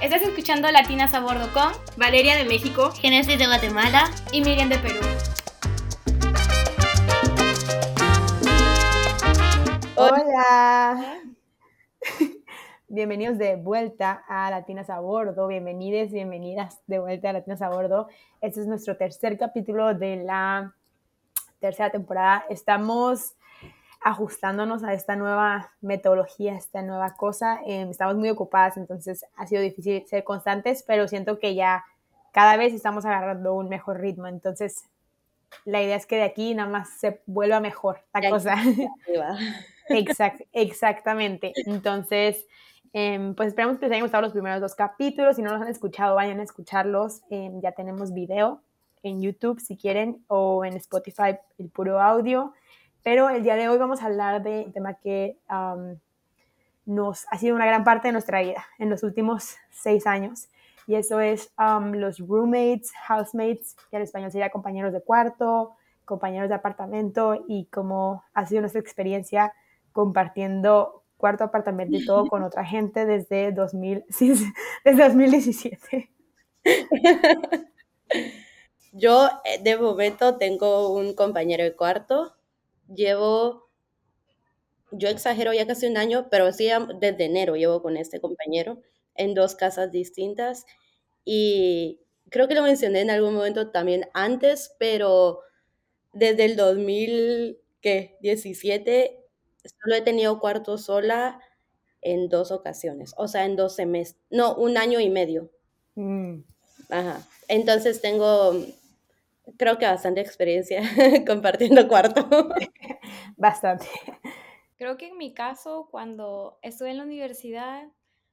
Estás escuchando Latinas a Bordo con Valeria de México, Genesis de Guatemala y Miriam de Perú. Hola. Bienvenidos de vuelta a Latinas a Bordo, bienvenidas, bienvenidas de vuelta a Latinas a Bordo. Este es nuestro tercer capítulo de la tercera temporada. Estamos ajustándonos a esta nueva metodología, esta nueva cosa. Em, estamos muy ocupadas, entonces ha sido difícil ser constantes, pero siento que ya cada vez estamos agarrando un mejor ritmo. Entonces, la idea es que de aquí nada más se vuelva mejor la cosa. Exact, exactamente. Entonces, em, pues esperamos que les hayan gustado los primeros dos capítulos. Si no los han escuchado, vayan a escucharlos. Em, ya tenemos video en YouTube si quieren o en Spotify el puro audio. Pero el día de hoy vamos a hablar de un tema que nos ha sido una gran parte de nuestra vida en los últimos seis años. Y eso es los roommates, housemates, que en español sería compañeros de cuarto, compañeros de apartamento y cómo ha sido nuestra experiencia compartiendo cuarto apartamento y todo con otra gente desde, 2000, desde 2017. Yo eh, de momento tengo un compañero de cuarto llevo, yo exagero ya casi un año, pero sí desde enero llevo con este compañero en dos casas distintas y creo que lo mencioné en algún momento también antes, pero desde el 2017 solo he tenido cuarto sola en dos ocasiones, o sea, en dos semestres, no, un año y medio. Mm. Ajá. Entonces tengo creo que bastante experiencia compartiendo cuarto. bastante. Creo que en mi caso, cuando estuve en la universidad,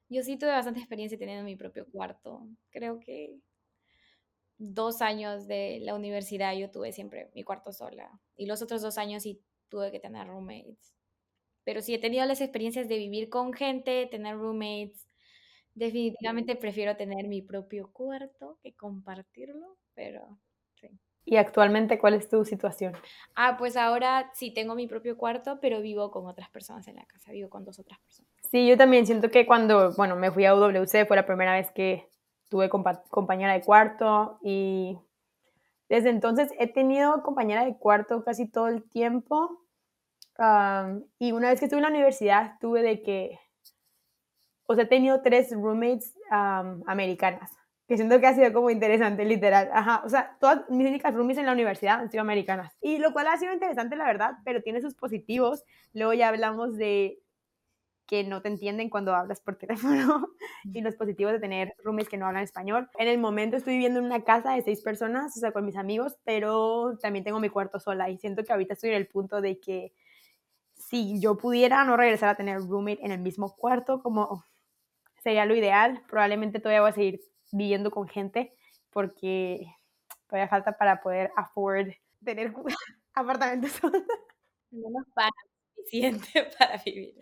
yo sí tuve bastante experiencia teniendo mi propio cuarto. Creo que dos años de la universidad yo tuve siempre mi cuarto sola. Y los otros dos años sí tuve que tener roommates. Pero sí he tenido las experiencias de vivir con gente, tener roommates. Definitivamente prefiero tener mi propio cuarto que compartirlo, pero ¿Y actualmente cuál es tu situación? Ah, pues ahora sí tengo mi propio cuarto, pero vivo con otras personas en la casa, vivo con dos otras personas. Sí, yo también siento que cuando, bueno, me fui a UWC fue la primera vez que tuve compañera de cuarto y desde entonces he tenido compañera de cuarto casi todo el tiempo. y una vez que estuve en la universidad tuve de que, o sea, he tenido tres roommates americanas que siento que ha sido como interesante, literal. Ajá, o sea, todas mis únicas roomies en la universidad han sido americanas. Y lo cual ha sido interesante, la verdad, pero tiene sus positivos. Luego ya hablamos de que no te entienden cuando hablas por teléfono y los positivos de tener roomies que no hablan español. En el momento estoy viviendo en una casa de seis personas, o sea, con mis amigos, pero también tengo mi cuarto sola y siento que ahorita estoy en el punto de que si yo pudiera no regresar a tener roommate en el mismo cuarto, como sería lo ideal, probablemente todavía voy a seguir viviendo con gente porque todavía falta para poder afford tener apartamentos. No nos para suficiente para vivir.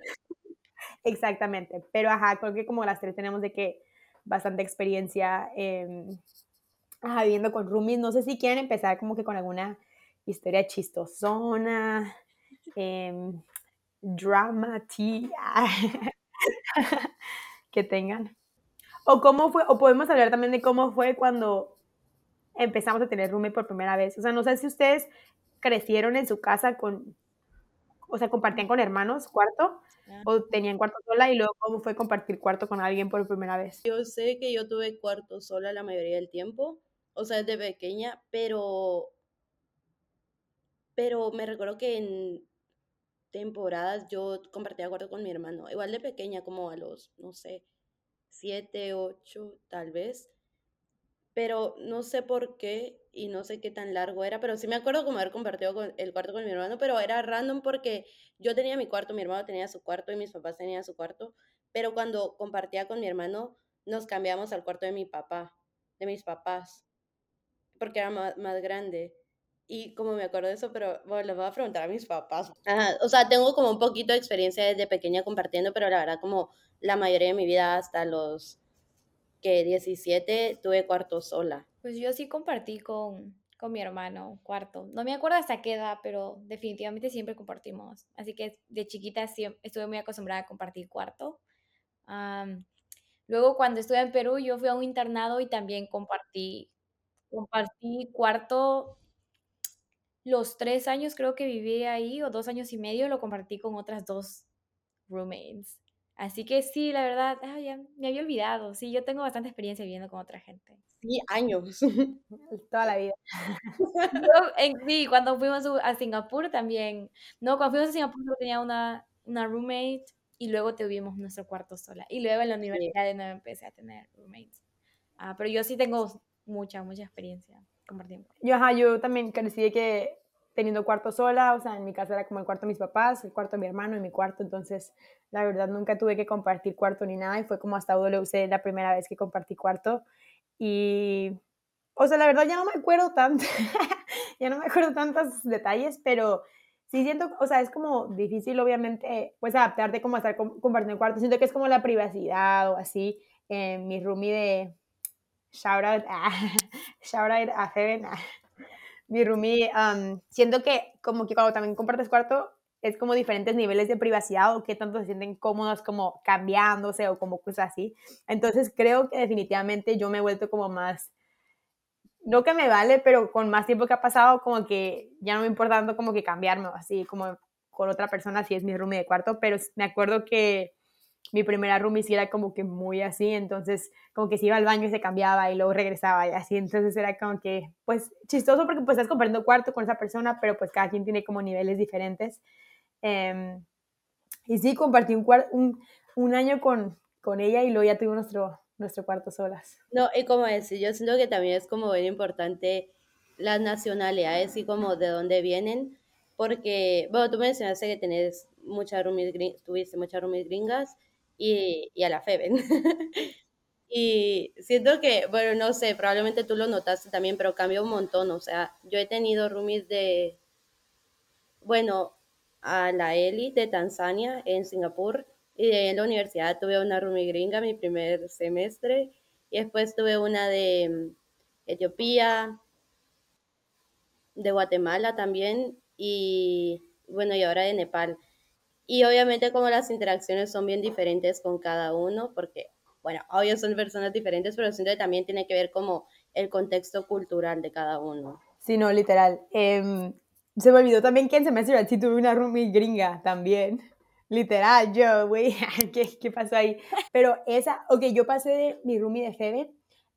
Exactamente, pero ajá, creo que como las tres tenemos de que bastante experiencia viviendo con roomies. No sé si quieren empezar como que con alguna historia chistosona, eh, drama, que tengan. O cómo fue, o podemos hablar también de cómo fue cuando empezamos a tener roommate por primera vez. O sea, no sé si ustedes crecieron en su casa con, o sea, compartían con hermanos cuarto o tenían cuarto sola y luego cómo fue compartir cuarto con alguien por primera vez. Yo sé que yo tuve cuarto sola la mayoría del tiempo, o sea, desde pequeña, pero pero me recuerdo que en temporadas yo compartía cuarto con mi hermano, igual de pequeña como a los, no sé, siete, ocho, tal vez. Pero no sé por qué y no sé qué tan largo era, pero sí me acuerdo como haber compartido con, el cuarto con mi hermano, pero era random porque yo tenía mi cuarto, mi hermano tenía su cuarto y mis papás tenían su cuarto, pero cuando compartía con mi hermano nos cambiamos al cuarto de mi papá, de mis papás, porque era más, más grande. Y como me acuerdo de eso, pero bueno, les voy a preguntar a mis papás. o sea, tengo como un poquito de experiencia desde pequeña compartiendo, pero la verdad como la mayoría de mi vida hasta los que 17 tuve cuarto sola. Pues yo sí compartí con, con mi hermano cuarto. No me acuerdo hasta qué edad, pero definitivamente siempre compartimos. Así que de chiquita estuve muy acostumbrada a compartir cuarto. Luego, cuando estuve en Perú, yo fui a un internado y también compartí compartí cuarto los 3 años creo que viví ahí, o 2 años y medio, lo compartí con otras 2 roommates. Así que sí, la verdad, ah, ya me había olvidado. Sí, yo tengo bastante experiencia viviendo con otra gente. Sí, años. Toda la vida. Yo en sí, cuando fuimos a Singapur también no, cuando fuimos a Singapur yo tenía una una roommate y luego tuvimos nuestro cuarto sola. Y luego en la Sí. universidad de nuevo empecé a tener roommates. Ah, pero yo sí tengo mucha, mucha experiencia Yo, ajá, yo también crecí que teniendo cuarto sola, o sea, en mi casa era como el cuarto de mis papás, el cuarto de mi hermano y mi cuarto, entonces la verdad nunca tuve que compartir cuarto ni nada y fue como hasta WC la primera vez que compartí cuarto y, o sea, la verdad ya no me acuerdo tanto, ya no me acuerdo tantos detalles, pero sí siento, o sea, es como difícil obviamente pues adaptarte como a estar com- compartiendo cuarto, siento que es como la privacidad o así, eh, mi roomie de shout out a, shout out a a- mi roomie, um, siento que como que cuando también compartes cuarto es como diferentes niveles de privacidad o qué tanto se sienten cómodos como cambiándose o como cosas así. Entonces creo que definitivamente yo me he vuelto como más, no que me vale, pero con más tiempo que ha pasado como que ya no me importa tanto como que cambiarme así como con otra persona si es mi roomie de cuarto, pero me acuerdo que mi primera roomie sí era como que muy así, entonces como que se iba al baño y se cambiaba y luego regresaba y así, entonces era como que pues chistoso porque pues estás compartiendo cuarto con esa persona, pero pues cada quien tiene como niveles diferentes. Eh, y sí, compartí un, un, un año con, con, ella y luego ya tuvimos nuestro, nuestro cuarto solas. No, y como decir, yo siento que también es como bien importante las nacionalidades y como de dónde vienen, porque, bueno, tú mencionaste que tenés muchas roomies, tuviste muchas roomies gringas y, a la Feben. y siento que, bueno, no sé, probablemente tú lo notaste también, pero cambió un montón, o sea, yo he tenido roomies de, bueno, a la Eli de Tanzania en Singapur y en la universidad tuve una roomie gringa mi primer semestre y después tuve una de mm, Etiopía, de Guatemala también y bueno, y ahora de Nepal. Y obviamente como las interacciones son bien diferentes con cada uno, porque, bueno, obvio son personas diferentes, pero siento que también tiene que ver como el contexto cultural de cada uno. Sí, no, literal. Eh, se me olvidó también que en semestre sí tuve una roomie gringa también. Literal, yo, güey, ¿qué, ¿qué, pasó ahí? Pero esa, ok, yo pasé de mi roomie de Febe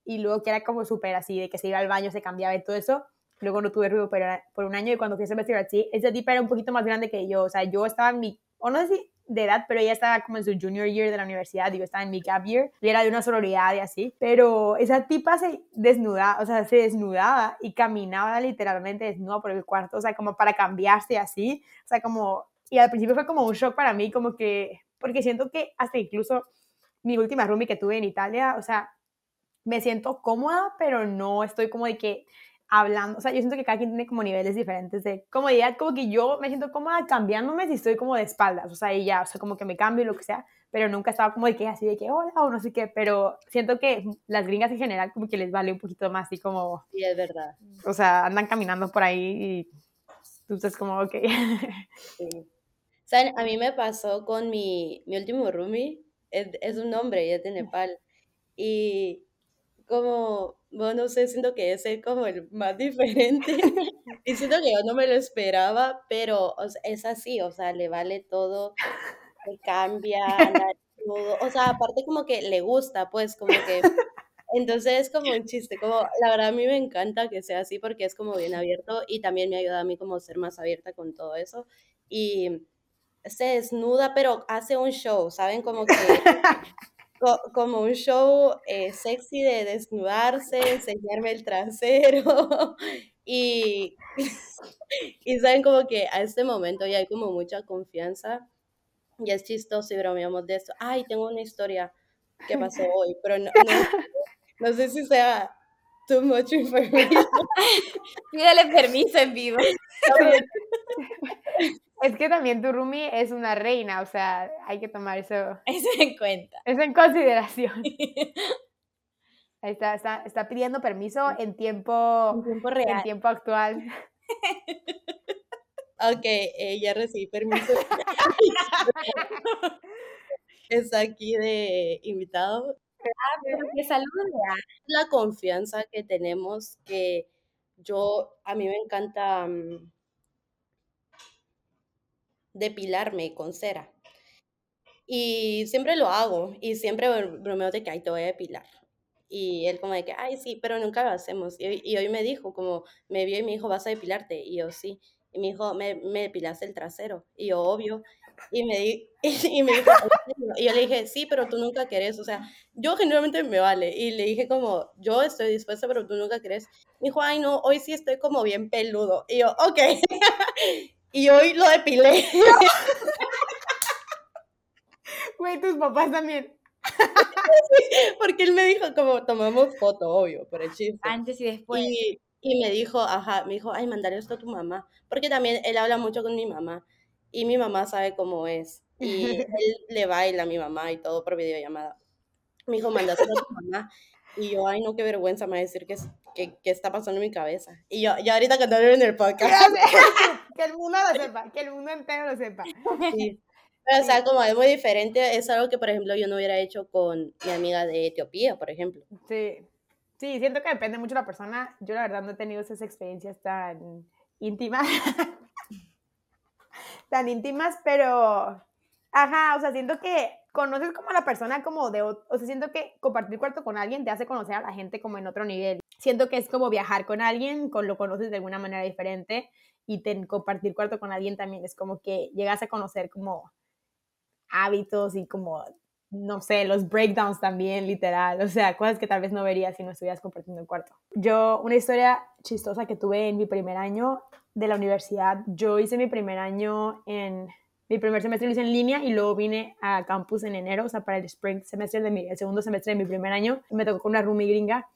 y luego que era como súper así, de que se iba al baño, se cambiaba y todo eso. Luego no tuve ruido por, por un año y cuando fui a semestre así, esa tipa era un poquito más grande que yo. O sea, yo estaba en mi, o no sé si de edad, pero ella estaba como en su junior year de la universidad, digo, estaba en mi gap year, y era de una sororidad y así, pero esa tipa se desnudaba, o sea, se desnudaba y caminaba literalmente desnuda por el cuarto, o sea, como para cambiarse así, o sea, como, y al principio fue como un shock para mí, como que, porque siento que hasta incluso mi última roomie que tuve en Italia, o sea, me siento cómoda, pero no estoy como de que hablando, o sea, yo siento que cada quien tiene como niveles diferentes de comodidad, como que yo me siento cómoda cambiándome si estoy como de espaldas, o sea, y ya, o sea, como que me cambio y lo que sea, pero nunca estaba como de que así de que hola o no sé qué, pero siento que las gringas en general como que les vale un poquito más así como... Sí, es verdad. O sea, andan caminando por ahí y tú estás como, ok. Sí. ¿Saben? A mí me pasó con mi, mi último roomie, es, es un hombre y es de Nepal, y como, bueno, no sé, siento que ese es como el más diferente. y siento que yo no me lo esperaba, pero o sea, es así, o sea, le vale todo, le cambia, todo. O sea, aparte como que le gusta, pues, como que... Entonces es como un chiste, como la verdad a mí me encanta que sea así porque es como bien abierto y también me ayuda a mí como ser más abierta con todo eso. Y se desnuda, pero hace un show, ¿saben? Como que como un show eh, sexy de desnudarse, enseñarme el trasero y, y saben como que a este momento ya hay como mucha confianza y es chistoso y bromeamos de esto. Ay, tengo una historia que pasó hoy, pero no, no, no sé si sea too much information. Pídale permiso en vivo. Es que también tu roomie es una reina, o sea, hay que tomar eso, eso en cuenta. Eso en consideración. Ahí está, está, está, pidiendo permiso en tiempo, en tiempo real. En tiempo actual. ok, eh, ya recibí permiso. está aquí de invitado. Ah, pero que. La confianza que tenemos que yo, a mí me encanta mm, depilarme con cera. Y siempre lo hago y siempre bromeo de que, ay, te voy a depilar. Y él como de que, ay, sí, pero nunca lo hacemos. Y, y hoy me dijo, como, me vio y me dijo, ¿vas a depilarte? Y yo, sí. Y me dijo, me, me depilaste el trasero. Y yo, obvio. Y me, di, y, me dijo, y yo le dije, sí, pero tú nunca querés. O sea, yo generalmente me vale. Y le dije como, yo estoy dispuesta, pero tú nunca querés. Me dijo, ay, no, hoy sí estoy como bien peludo. Y yo, ok. y hoy lo depilé. Güey, tus papás también. porque él me dijo como, tomamos foto, obvio, por el chiste. Antes y después. Y, y me dijo, ajá, me dijo, ay, mandale esto a tu mamá. Porque también él habla mucho con mi mamá. Y mi mamá sabe cómo es. Y él le baila a mi mamá y todo por videollamada. Me dijo, mándaselo a tu mamá. Y yo, ay, no, qué vergüenza me va a decir que, que, que, está pasando en mi cabeza. Y yo, ya ahorita cantaré en el podcast. que el mundo lo sepa, que el mundo entero lo sepa. Sí. Pero, o sea, como es muy diferente, es algo que, por ejemplo, yo no hubiera hecho con mi amiga de Etiopía, por ejemplo. Sí. Sí, siento que depende mucho de la persona. Yo, la verdad, no he tenido esas experiencias tan íntimas. tan íntimas, pero. Ajá, o sea, siento que conoces como a la persona como de, o sea, siento que compartir cuarto con alguien te hace conocer a la gente como en otro nivel. Siento que es como viajar con alguien, con lo conoces de alguna manera diferente y compartir cuarto con alguien también es como que llegas a conocer como hábitos y como, no sé, los breakdowns también, literal, o sea, cosas que tal vez no verías si no estuvieras compartiendo el cuarto. Yo, una historia chistosa que tuve en mi primer año de la universidad, yo hice mi primer año en, mi primer semestre lo hice en línea y luego vine a campus en enero, o sea, para el spring semestre de mi, el segundo semestre de mi primer año, me tocó con una roomie gringa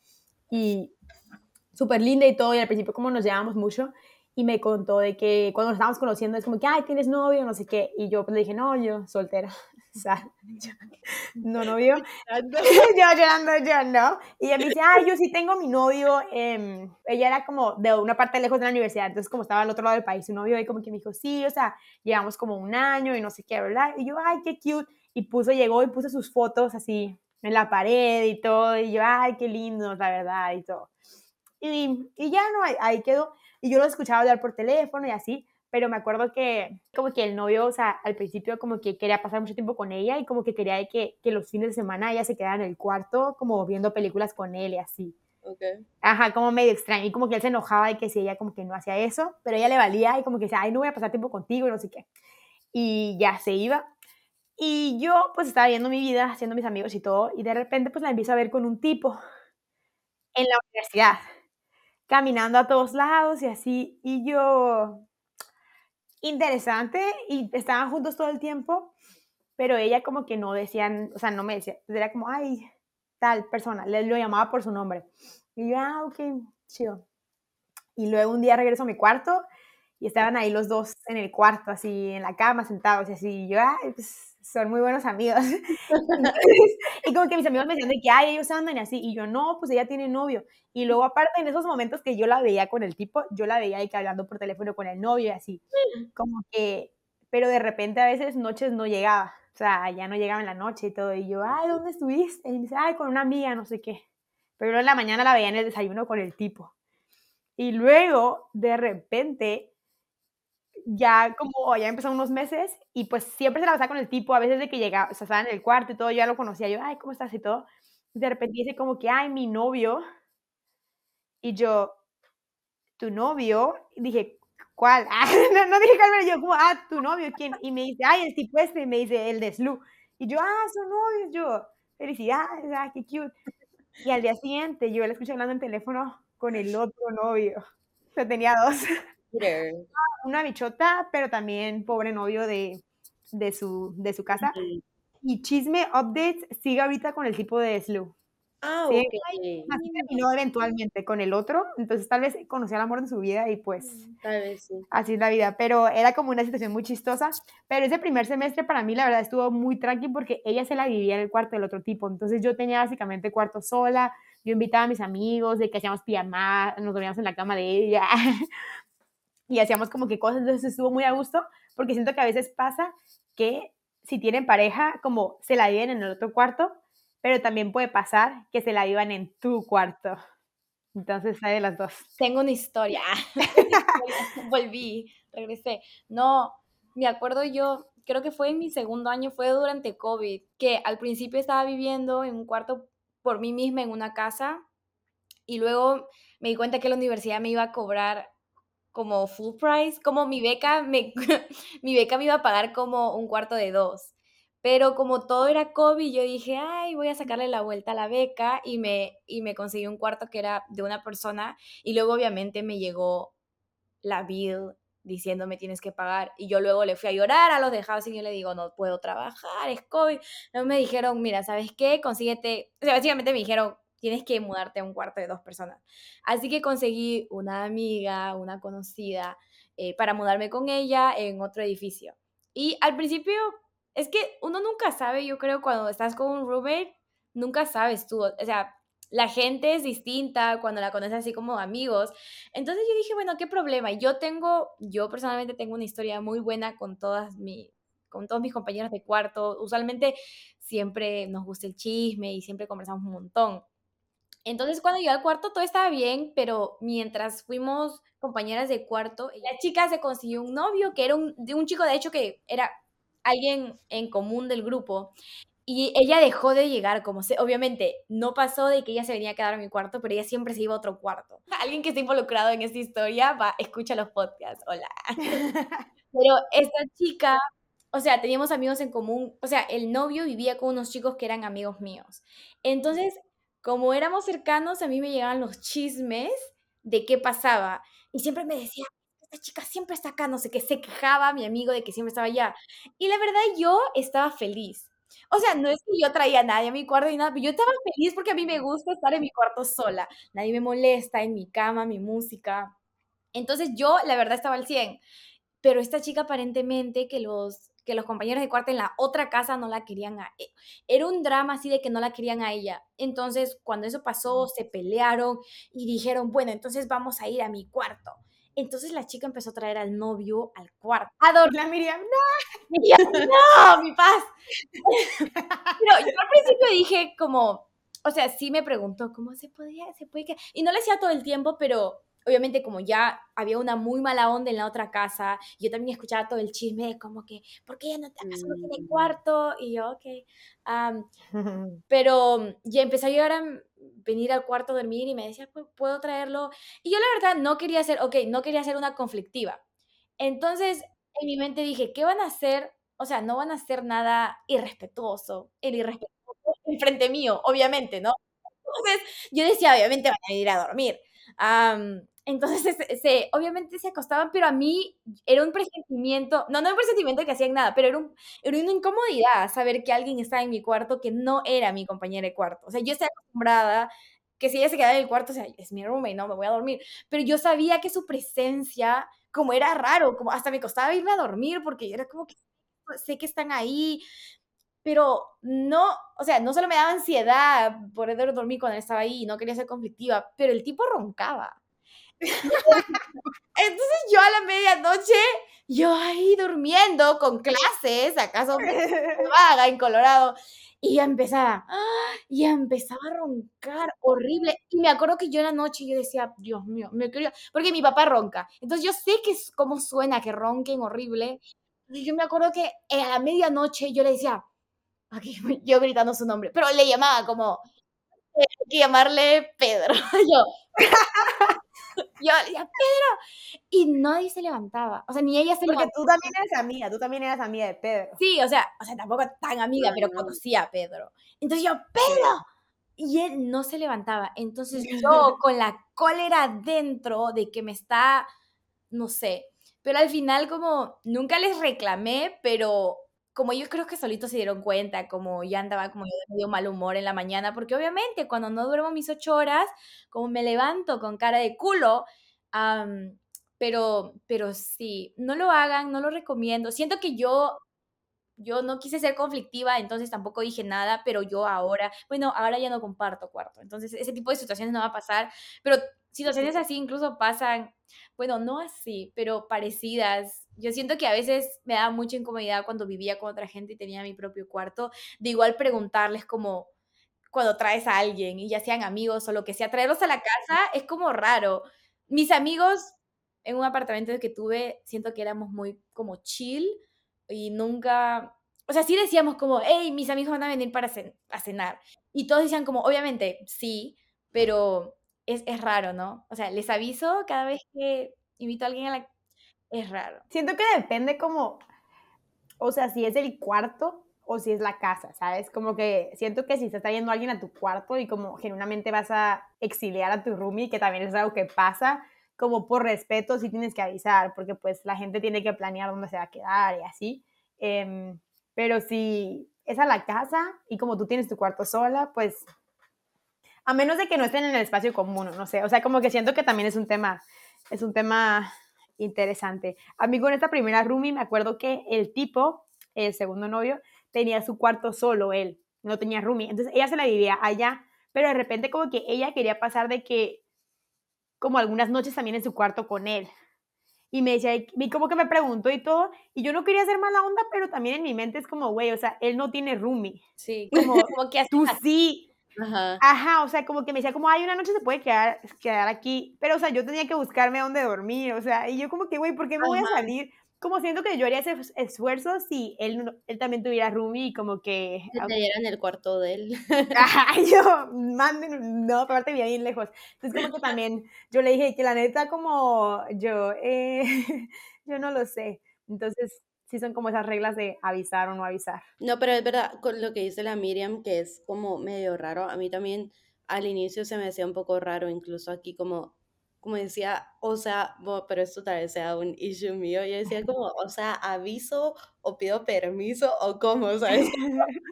y súper linda y todo, y al principio como nos llevábamos mucho, y me contó de que cuando nos estábamos conociendo es como que, ay, ¿tienes novio? No sé qué. Y yo pues, le dije, no, yo soltera. Sea, no novio. yo llorando, yo no. Y ella me dice, ay, yo sí tengo mi novio. Eh, ella era como de una parte lejos de la universidad, entonces como estaba al otro lado del país, su novio, y como que me dijo, sí, o sea, llevamos como un año y no sé qué, ¿verdad? Y yo, ay, qué cute. Y puso, llegó y puso sus fotos así en la pared y todo. Y yo, ay, qué lindo, la verdad, y todo. Y, y ya no, ahí quedó. Y yo lo escuchaba hablar por teléfono y así, pero me acuerdo que como que el novio, o sea, al principio como que quería pasar mucho tiempo con ella y como que quería que, que los fines de semana ella se quedara en el cuarto como viendo películas con él y así. Okay. Ajá, como medio extraño. Y como que él se enojaba de que si ella como que no hacía eso, pero ella le valía y como que decía, ay, no voy a pasar tiempo contigo y no sé qué. Y ya se iba. Y yo pues estaba viendo mi vida, haciendo mis amigos y todo, y de repente pues la empiezo a ver con un tipo en la universidad caminando a todos lados y así. Y yo, interesante, y estaban juntos todo el tiempo, pero ella como que no decían, o sea, no me decía, era como, ay, tal persona, le lo llamaba por su nombre. Y yo, ah, ok, chido. Y luego un día regreso a mi cuarto y estaban ahí los dos en el cuarto, así en la cama, sentados y así. Yo, ay, pues son muy buenos amigos. y como que mis amigos me decían de que, ay, ellos andan y así. Y yo, no, pues ella tiene novio. Y luego, aparte, en esos momentos que yo la veía con el tipo, yo la veía ahí que hablando por teléfono con el novio y así. Como que, pero de repente a veces noches no llegaba. O sea, ya no llegaba en la noche y todo. Y yo, ay, ¿dónde estuviste? Y me dice, ay, con una amiga, no sé qué. Pero en la mañana la veía en el desayuno con el tipo. Y luego, de repente, ya como ya empezó unos meses y pues siempre se la pasaba con el tipo, a veces de que llegaba, o estaba en el cuarto y todo, yo ya lo conocía, yo, ay, ¿cómo estás? y todo. De repente dice como que, ay, mi novio. Y yo, ¿tu novio? Y dije, ¿cuál? no, no, dije Carmen, yo como, ah, ¿tu novio? ¿Quién? Y me dice, ay, el tipo este, y me dice, el de Slu. Y yo, ah, su novio, yo, felicidades, ah, qué cute. Y al día siguiente yo le escuché hablando en teléfono con el otro novio. O sea, tenía dos. Una bichota, pero también pobre novio de, de, su, de su casa. Y Chisme Updates sigue ahorita con el tipo de Slu. Ah, ¿sí? Así terminó eventualmente con el otro, entonces tal vez conoció el amor de su vida y pues mm, tal vez sí. así es la vida, pero era como una situación muy chistosa, pero ese primer semestre para mí la verdad estuvo muy tranqui porque ella se la vivía en el cuarto del otro tipo, entonces yo tenía básicamente cuarto sola, yo invitaba a mis amigos de que hacíamos pijama, nos dormíamos en la cama de ella, y hacíamos como que cosas, entonces estuvo muy a gusto, porque siento que a veces pasa que si tienen pareja, como se la viven en el otro cuarto, pero también puede pasar que se la iban en tu cuarto. Entonces hay de las dos. Tengo una historia. Volví, regresé. No, me acuerdo yo, creo que fue en mi segundo año, fue durante COVID, que al principio estaba viviendo en un cuarto por mí misma en una casa y luego me di cuenta que la universidad me iba a cobrar como full price, como mi beca me, mi beca me iba a pagar como un cuarto de dos. Pero como todo era COVID, yo dije, ay, voy a sacarle la vuelta a la beca y me, y me conseguí un cuarto que era de una persona y luego obviamente me llegó la bill diciéndome tienes que pagar y yo luego le fui a llorar a los dejados y yo le digo no puedo trabajar, es COVID. Luego me dijeron, mira, ¿sabes qué? Consíguete, o sea, básicamente me dijeron, tienes que mudarte a un cuarto de dos personas. Así que conseguí una amiga, una conocida, eh, para mudarme con ella en otro edificio. Y al principio, es que uno nunca sabe, yo creo, cuando estás con un roommate, nunca sabes tú, o sea, la gente es distinta cuando la conoces así como amigos. Entonces yo dije, bueno, ¿qué problema? Yo tengo, yo personalmente tengo una historia muy buena con todas mi, con todos mis compañeros de cuarto. Usualmente siempre nos gusta el chisme y siempre conversamos un montón. Entonces, cuando llegué al cuarto, todo estaba bien, pero mientras fuimos compañeras de cuarto, la chica se consiguió un novio que era un, de un chico, de hecho, que era alguien en común del grupo. Y ella dejó de llegar, como se, obviamente, no pasó de que ella se venía a quedar en mi cuarto, pero ella siempre se iba a otro cuarto. Alguien que esté involucrado en esta historia va, escucha los podcasts, hola. Pero esta chica, o sea, teníamos amigos en común, o sea, el novio vivía con unos chicos que eran amigos míos. Entonces, como éramos cercanos, a mí me llegaban los chismes de qué pasaba. Y siempre me decía, esta chica siempre está acá, no sé qué, se quejaba mi amigo de que siempre estaba allá. Y la verdad, yo estaba feliz. O sea, no es que yo traía a nadie a mi cuarto y nada, pero yo estaba feliz porque a mí me gusta estar en mi cuarto sola. Nadie me molesta, en mi cama, mi música. Entonces yo, la verdad, estaba al 100. Pero esta chica aparentemente que los que los compañeros de cuarto en la otra casa no la querían a e, Era un drama así de que no la querían a ella. Entonces, cuando eso pasó, se pelearon y dijeron, bueno, entonces vamos a ir a mi cuarto. Entonces la chica empezó a traer al novio al cuarto. A La Miriam, no. Miriam, no, mi paz. Pero yo al principio dije como, o sea, sí me preguntó cómo se podía, se puede que... Y no le decía todo el tiempo, pero obviamente como ya había una muy mala onda en la otra casa, yo también escuchaba todo el chisme de como que, ¿por qué ella no, acaso no tiene Mm. cuarto? Y yo, ok. am, pero ya empezó a llegar a venir al cuarto a dormir y me decía, "¿Pu- ¿puedo traerlo? Y yo la verdad no quería ser, ok, no quería ser una conflictiva. Entonces, en mi mente dije, ¿qué van a hacer? O sea, no van a hacer nada irrespetuoso, el irrespetuoso enfrente mío, obviamente, ¿no? Entonces, yo decía, obviamente van a ir a dormir. Am, entonces, se, se- obviamente se acostaban, pero a mí era un presentimiento, no, no un presentimiento que hacían nada, pero era, un- era una incomodidad saber que alguien estaba en mi cuarto que no era mi compañera de cuarto. O sea, yo estaba acostumbrada que si ella se quedaba en el cuarto, o sea, es mi roommate, no, me voy a dormir. Pero yo sabía que su presencia, como era raro, como hasta me costaba irme a dormir porque era como que sé que están ahí, pero no, o sea, no solo me daba ansiedad poder dormir cuando él estaba ahí, no quería ser conflictiva, pero el tipo roncaba. Entonces yo a la medianoche, yo ahí durmiendo con clases, acaso vaga en Colorado, y ya empezaba, ¡ah! y empezaba a roncar horrible. Y me acuerdo que yo en la noche yo decía, Dios mío, me quería, porque mi papá ronca. Entonces yo sé que es cómo suena que ronquen horrible. Y yo me acuerdo que a la medianoche yo le decía, aquí, yo gritando su nombre, pero le llamaba como, eh, hay que llamarle Pedro. Yo, yo le decía, Pedro. Y nadie se levantaba. O sea, ni ella se Porque levantaba. tú también eres amiga, tú también eras amiga de Pedro. Sí, o sea, o sea, tampoco tan amiga, pero No. conocía a Pedro. Entonces yo, Pedro. Y él no se levantaba. Entonces yo con la cólera dentro de que me está, no sé. Pero al final como nunca les reclamé, pero como yo creo que solitos se dieron cuenta, como ya andaba como yo de medio mal humor en la mañana, porque obviamente cuando no duermo mis ocho horas, como me levanto con cara de culo, pero, pero sí, no lo hagan, no lo recomiendo. Siento que yo yo no quise ser conflictiva, entonces tampoco dije nada, pero yo ahora, bueno, ahora ya no comparto cuarto, entonces ese tipo de situaciones no va a pasar, pero situaciones así incluso pasan, bueno, no así, pero parecidas. Yo siento que a veces me daba mucha incomodidad cuando vivía con otra gente y tenía mi propio cuarto, de igual preguntarles como, cuando traes a alguien y ya sean amigos o lo que sea, traerlos a la casa es como raro. Mis amigos en un apartamento que tuve, siento que éramos muy como chill y nunca, o sea, sí decíamos como, hey, mis amigos van a venir para a cenar. Y todos decían como, obviamente, sí, pero es, es raro, ¿no? O sea, les aviso cada vez que invito a alguien a la... Es raro. Siento que depende como, o sea, si es el cuarto o si es la casa, ¿sabes? Como que siento que si está trayendo alguien a tu cuarto y como genuinamente vas a exiliar a tu roomie, que también es algo que pasa, como por respeto sí tienes que avisar, porque pues la gente tiene que planear dónde se va a quedar y así. Em, pero si es a la casa y como tú tienes tu cuarto sola, pues a menos de que no estén en el espacio común, no sé, o sea, como que siento que también es un tema, es un tema interesante. A mí con esta primera roomie me acuerdo que el tipo, el segundo novio, tenía su cuarto solo él, no tenía roomie, entonces ella se la vivía allá, pero de repente como que ella quería pasar de que como algunas noches también en su cuarto con él. Y me decía, y como que me preguntó y todo, y yo no quería hacer mala onda, pero también en mi mente es como, güey, o sea, él no tiene roomie. Sí, como, como que tú sí, Ajá. Ajá, o sea, como que me decía, como, hay una noche se puede quedar, quedar aquí, pero, o sea, yo tenía que buscarme dónde dormir, o sea, y yo como que, güey, ¿por qué me voy a salir? Como siento que yo haría ese esfuerzo si él, él también tuviera roomie y como que... Que te en el cuarto de él. Ajá, yo, manden, no, aparte vivía bien lejos. Entonces como que también, yo le dije que la neta como yo, eh, yo no lo sé. Entonces, sí son como esas reglas de avisar o no avisar. No, pero es verdad, con lo que dice la Miriam, que es como medio raro, a mí también al inicio se me hacía un poco raro, incluso aquí como, como decía, o sea, pero esto tal vez sea un issue mío, yo decía como, o sea, aviso o pido permiso o cómo, ¿sabes?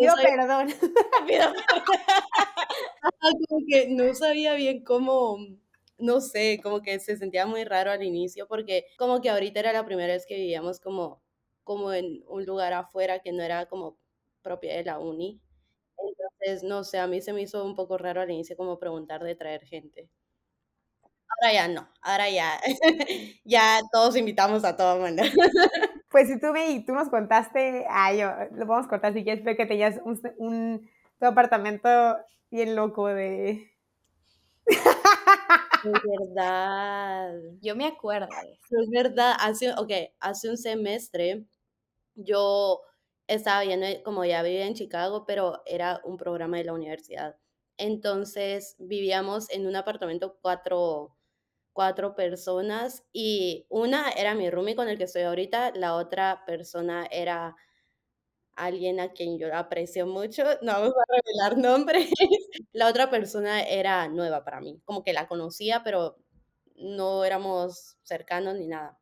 pido perdón. pido perdón. como que no sabía bien cómo no sé, como que se sentía muy raro al inicio porque como que ahorita era la primera vez que vivíamos como, como en un lugar afuera que no era como propia de la uni. Entonces, no sé, a mí se me hizo un poco raro al inicio como preguntar de traer gente. Ahora ya no, ahora ya, ya todos invitamos a todo mundo. Pues si tú, y tú nos contaste, ay, yo, lo podemos cortar si quieres, pero que tenías un, un tu apartamento bien loco de... Es verdad. Yo me acuerdo. Es verdad. Hace, ok, hace un semestre yo estaba viendo, como ya vivía en Chicago, pero era un programa de la universidad. Entonces vivíamos en un apartamento cuatro, cuatro personas y una era mi roomie con el que estoy ahorita, la otra persona era alguien a quien yo aprecio mucho, no vamos a revelar nombres. La otra persona era nueva para mí, como que la conocía, pero no éramos cercanos ni nada.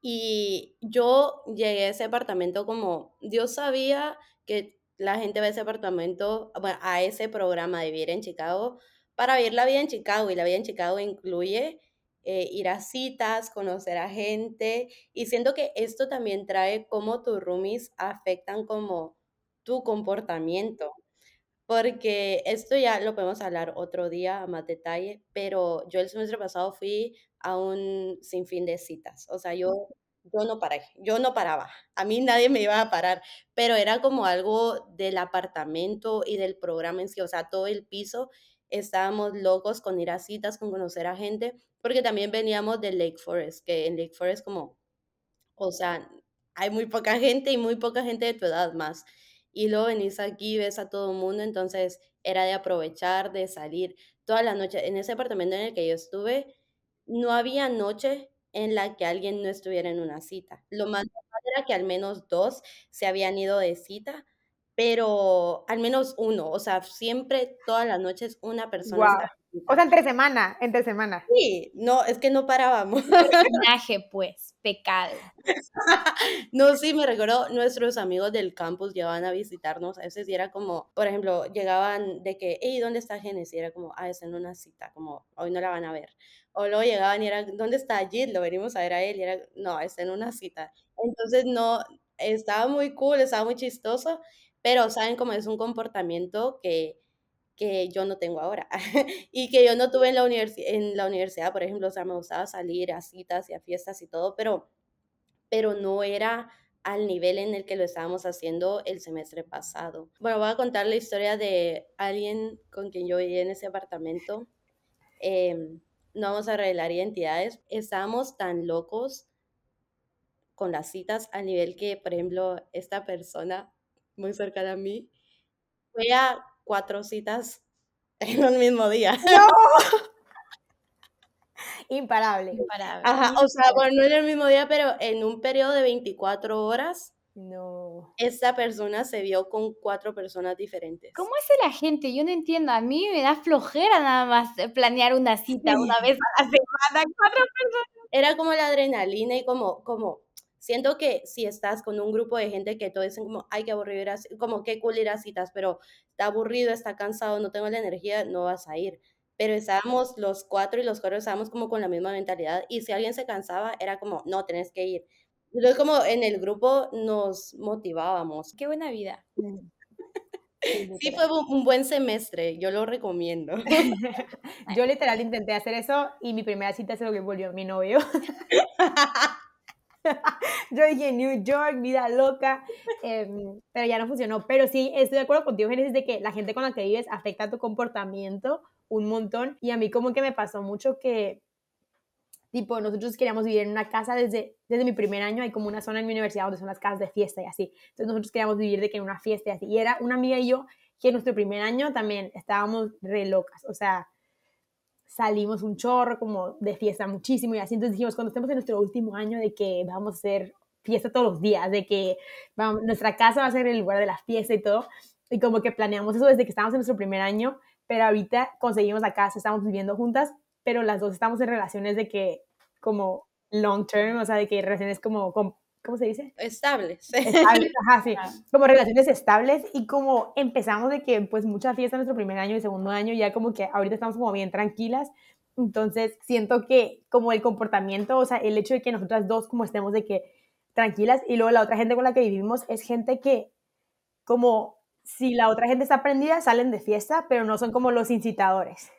Y yo llegué a ese apartamento como, Dios sabía que la gente va a ese apartamento, bueno, a ese programa de vivir en Chicago, para vivir la vida en Chicago. Y la vida en Chicago incluye eh, ir a citas, conocer a gente. Y siento que esto también trae cómo tus roomies afectan como tu comportamiento. Porque esto ya lo podemos hablar otro día a más detalle, pero yo el semestre pasado fui a un sinfín de citas. O sea, yo, yo no paré, yo no paraba. A mí nadie me iba a parar, pero era como algo del apartamento y del programa en sí, o sea, todo el piso estábamos locos con ir a citas, con conocer a gente, porque también veníamos de Lake Forest, que en Lake Forest como, o sea, hay muy poca gente y muy poca gente de tu edad más. Y luego venís aquí, ves a todo el mundo, entonces era de aprovechar, de salir toda la noche. En ese apartamento en el que yo estuve, no había noche en la que alguien no estuviera en una cita. Lo más era que al menos dos se habían ido de cita pero al menos uno, o sea, siempre todas las noches una persona. O sea, entre semana, entre semana. Sí, no, es que no parábamos. Personaje, pues, pecado. no, sí, me recuerdo, nuestros amigos del campus llegaban a visitarnos, a veces y era como, por ejemplo, llegaban de que, hey, ¿dónde está Genesis? Y era como, ah, es en una cita, como, hoy no la van a ver. O luego llegaban y era, ¿dónde está Jit? Lo venimos a ver a él y era, no, está en una cita. Entonces, no, estaba muy cool, estaba muy chistoso pero saben cómo es un comportamiento que, que yo no tengo ahora y que yo no tuve en la, en la universidad, por ejemplo, o sea, me gustaba salir a citas y a fiestas y todo, pero, pero no era al nivel en el que lo estábamos haciendo el semestre pasado. Bueno, voy a contar la historia de alguien con quien yo vivía en ese apartamento. Em, no vamos a revelar identidades. Estábamos tan locos con las citas al nivel que, por ejemplo, esta persona muy cercana a mí fue a cuatro citas en un mismo día. ¡No! Imparable. Imparable. Ajá, o sea, bueno, no en el mismo día, pero en un periodo de 24 horas, No. esta persona se vio con cuatro personas diferentes. ¿Cómo hace la gente? Yo no entiendo. A mí me da flojera nada más eh, planear una cita una vez a la semana. Cuatro personas. Era como la adrenalina y como, como, siento que si estás con un grupo de gente que todos dicen como, ay, qué aburrido ir a ci- como qué cool ir a citas, pero está aburrido, está cansado, no tengo la energía, no vas a ir. Pero estábamos los cuatro y los cuatro estábamos como con la misma mentalidad y si alguien se cansaba era como, no, tenés que ir. Entonces como en el grupo nos motivábamos. Qué buena vida. Sí, fue un un buen semestre, yo lo recomiendo. Yo literal intenté hacer eso y mi primera cita se lo que volvió mi novio. Yo dije New York, vida loca, em, pero ya no funcionó. Pero sí, estoy de acuerdo contigo, Génesis, de que la gente con la que vives afecta tu comportamiento un montón. Y a mí como que me pasó mucho que, tipo, nosotros queríamos vivir en una casa desde, desde mi primer año. Hay como una zona en mi universidad donde son las casas de fiesta y así. Entonces nosotros queríamos vivir de que en una fiesta y así. Y era una amiga y yo que en nuestro primer año también estábamos re locas. O sea, salimos un chorro como de fiesta muchísimo y así. Entonces dijimos, cuando estemos en nuestro último año de que vamos a hacer fiesta todos los días, de que vamos, nuestra casa va a ser el lugar de la fiesta y todo. Y como que planeamos eso desde que estábamos en nuestro primer año, pero ahorita conseguimos la casa, estamos viviendo juntas, pero las dos estamos en relaciones de que como long term, o sea, de que relaciones como, ¿cómo se dice? Estables. Estables, ajá, sí, Ah. como relaciones estables y como empezamos de que pues mucha fiesta en nuestro primer año y segundo año, ya como que ahorita estamos como bien tranquilas, entonces siento que como el comportamiento, o sea, el hecho de que nosotras dos como estemos de que tranquilas y luego la otra gente con la que vivimos es gente que como si la otra gente está prendida, salen de fiesta, pero no son como los incitadores.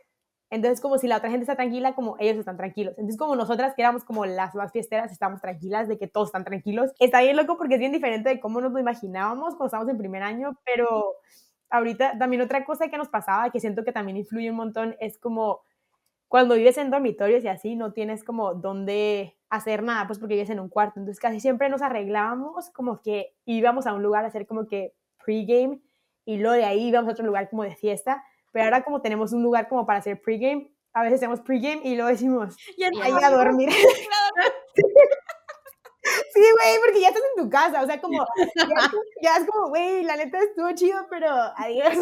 Entonces, como si la otra gente está tranquila, como ellos están tranquilos. Entonces, como nosotras que éramos como las más fiesteras, estamos tranquilas de que todos están tranquilos. Está bien loco porque es bien diferente de cómo nos lo imaginábamos cuando estábamos en primer año, pero ahorita también otra cosa que nos pasaba, que siento que también influye un montón, es como cuando vives en dormitorios y así, no tienes como dónde hacer nada, pues porque vives en un cuarto. Entonces, casi siempre nos arreglábamos como que íbamos a un lugar a hacer como que pregame y luego de ahí íbamos a otro lugar como de fiesta. Pero ahora como tenemos un lugar como para hacer pregame, a veces hacemos pregame y luego decimos, Ya ahí a dormir. Sí, güey, porque ya estás en tu casa, o sea, como, ya, ya es como, güey, la neta estuvo chido, pero adiós.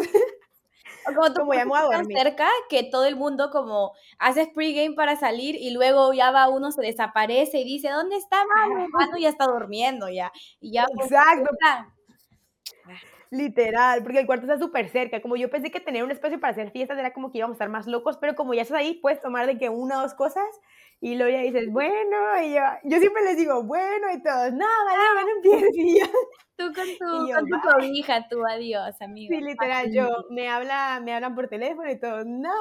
O como tú Como ya me voy a estás tan dormir. cerca que todo el mundo como haces pregame para salir y luego ya va uno, se desaparece y dice, ¿dónde está mano? Mano ya está durmiendo ya. Y ya pues, Exacto. Literal, porque el cuarto está súper cerca. Como yo pensé que tener un espacio para hacer fiestas era como que íbamos a estar más locos, pero como ya estás ahí, puedes tomar de que una o dos cosas y luego ya dices, bueno, y yo, yo siempre les digo, bueno, y todos, no, vale, bueno, empieces y yo, Tú con tu, yo, con tu cobija, tú adiós, amigo. sí, literal, yo, me, habla, me hablan por teléfono y todos, no,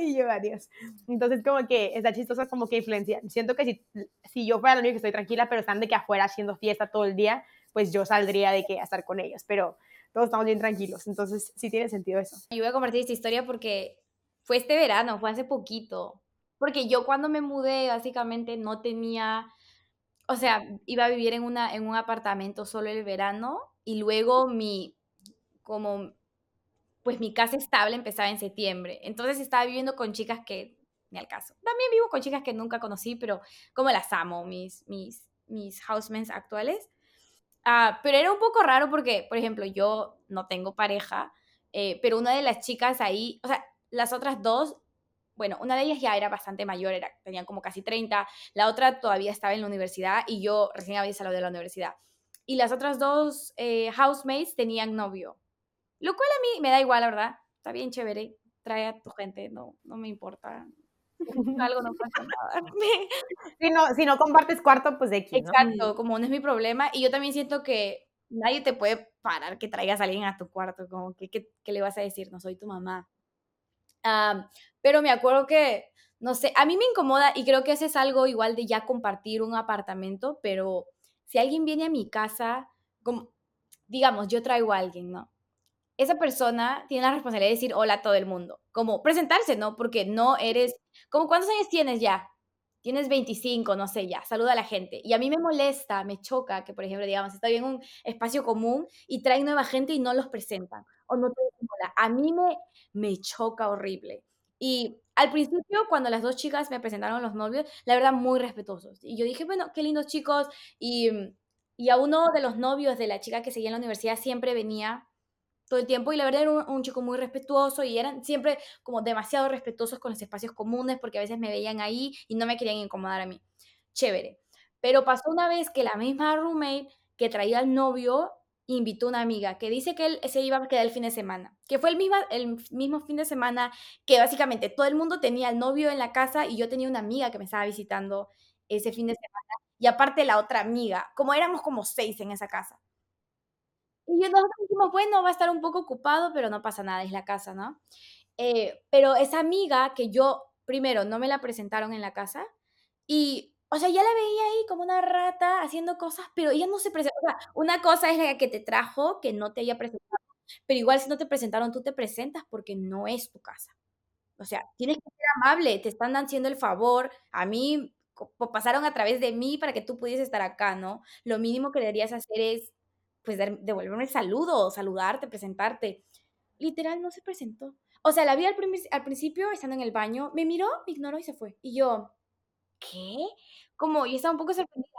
y yo, adiós. Entonces, como que está chistosa como que influencia. Siento que si, si yo fuera la única que estoy tranquila, pero están de que afuera haciendo fiesta todo el día, pues yo saldría de que a estar con ellos, pero todos estamos bien tranquilos, entonces sí tiene sentido eso. Yo voy a compartir esta historia porque fue este verano, fue hace poquito. Porque yo cuando me mudé, básicamente no tenía, o sea, iba a vivir en, una, en un apartamento solo el verano y luego mi, como, pues mi casa estable empezaba en septiembre. Entonces estaba viviendo con chicas que, ni al caso. También vivo con chicas que nunca conocí, pero como las amo, mis, mis, mis housemates actuales. Ah, pero era un poco raro porque, por ejemplo, yo no tengo pareja, eh, pero una de las chicas ahí, o sea, las otras dos, bueno, una de ellas ya era bastante mayor, era, tenían como casi 30, la otra todavía estaba en la universidad y yo recién había salido de la universidad. Y las otras dos eh, housemates tenían novio, lo cual a mí me da igual, la verdad, está bien chévere, trae a tu gente, no, no me importa. Algo no pasa nada. Si no, si no compartes cuarto, pues de aquí, ¿no? Exacto, como no es mi problema. Y yo también siento que nadie te puede parar que traigas a alguien a tu cuarto, como que, que- que le vas a decir, no soy tu mamá. Am, pero me acuerdo que, no sé, a mí me incomoda y creo que ese es algo igual de ya compartir un apartamento, pero si alguien viene a mi casa como, digamos, yo traigo a alguien, ¿no? Esa persona tiene la responsabilidad de decir hola a todo el mundo, como presentarse, ¿no? Porque no eres, como ¿cuántos años tienes ya? Tienes 25, no sé, ya, saluda a la gente. Y a mí me molesta, me choca que, por ejemplo, digamos, estoy en un espacio común y traen nueva gente y no los presentan o no te dicen hola. A mí me, me choca horrible. Y al principio, cuando las dos chicas me presentaron los novios, la verdad, muy respetuosos. Y yo dije, bueno, qué lindos chicos. Y, y a uno de los novios de la chica que seguía en la universidad siempre venía todo el tiempo y la verdad era un, chico muy respetuoso y eran siempre como demasiado respetuosos con los espacios comunes porque a veces me veían ahí y no me querían incomodar a mí. Chévere. Pero pasó una vez que la misma roommate que traía al novio invitó a una amiga que dice que él se iba a quedar el fin de semana, que fue el mismo, el mismo fin de semana que básicamente todo el mundo tenía al novio en la casa y yo tenía una amiga que me estaba visitando ese fin de semana y aparte la otra amiga, como éramos como seis en esa casa. Y nosotros dijimos, bueno, va a estar un poco ocupado, pero no pasa nada, es la casa, ¿no? Eh, pero esa amiga que yo, primero, no me la presentaron en la casa y, o sea, ya la veía ahí como una rata haciendo cosas, pero ella no se presentó. O sea, una cosa es la que te trajo, que no te haya presentado, pero igual si no te presentaron, tú te presentas porque no es tu casa. O sea, tienes que ser amable, te están haciendo el favor. A mí pasaron a través de mí para que tú pudieses estar acá, ¿no? Lo mínimo que deberías hacer es pues devolverme el saludo, saludarte, presentarte. Literal, no se presentó. O sea, la vi al, al, principio estando en el baño, me miró, me ignoró y se fue. Y yo, ¿qué? Como, y estaba un poco sorprendida.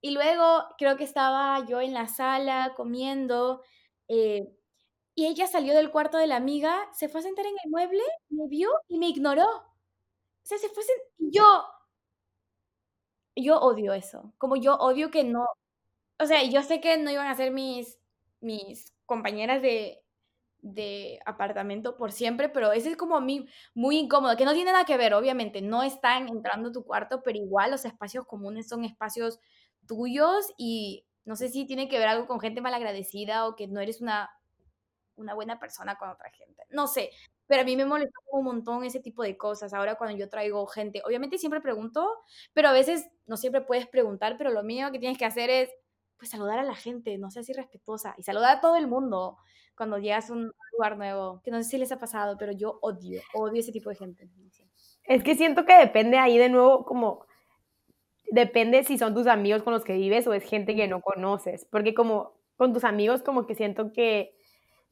Y luego creo que estaba yo en la sala comiendo eh, y ella salió del cuarto de la amiga, se fue a sentar en el mueble, me vio y me ignoró. O sea, se fue a y yo, yo odio eso. Como yo odio que no, o sea, yo sé que no iban a ser mis, mis compañeras de, de apartamento por siempre, pero ese es como a mí muy incómodo, que no tiene nada que ver, obviamente, no están entrando a tu cuarto, pero igual los espacios comunes son espacios tuyos y no sé si tiene que ver algo con gente malagradecida o que no eres una, una buena persona con otra gente, no sé, pero a mí me molesta un montón ese tipo de cosas. Ahora cuando yo traigo gente, obviamente siempre pregunto, pero a veces no siempre puedes preguntar, pero lo mío que tienes que hacer es pues saludar a la gente, no seas irrespetuosa y saludar a todo el mundo cuando llegas a un lugar nuevo, que no sé si les ha pasado, pero yo odio, odio ese tipo de gente. Es que siento que depende ahí de nuevo como depende si son tus amigos con los que vives o es gente que no conoces, porque como con tus amigos como que siento que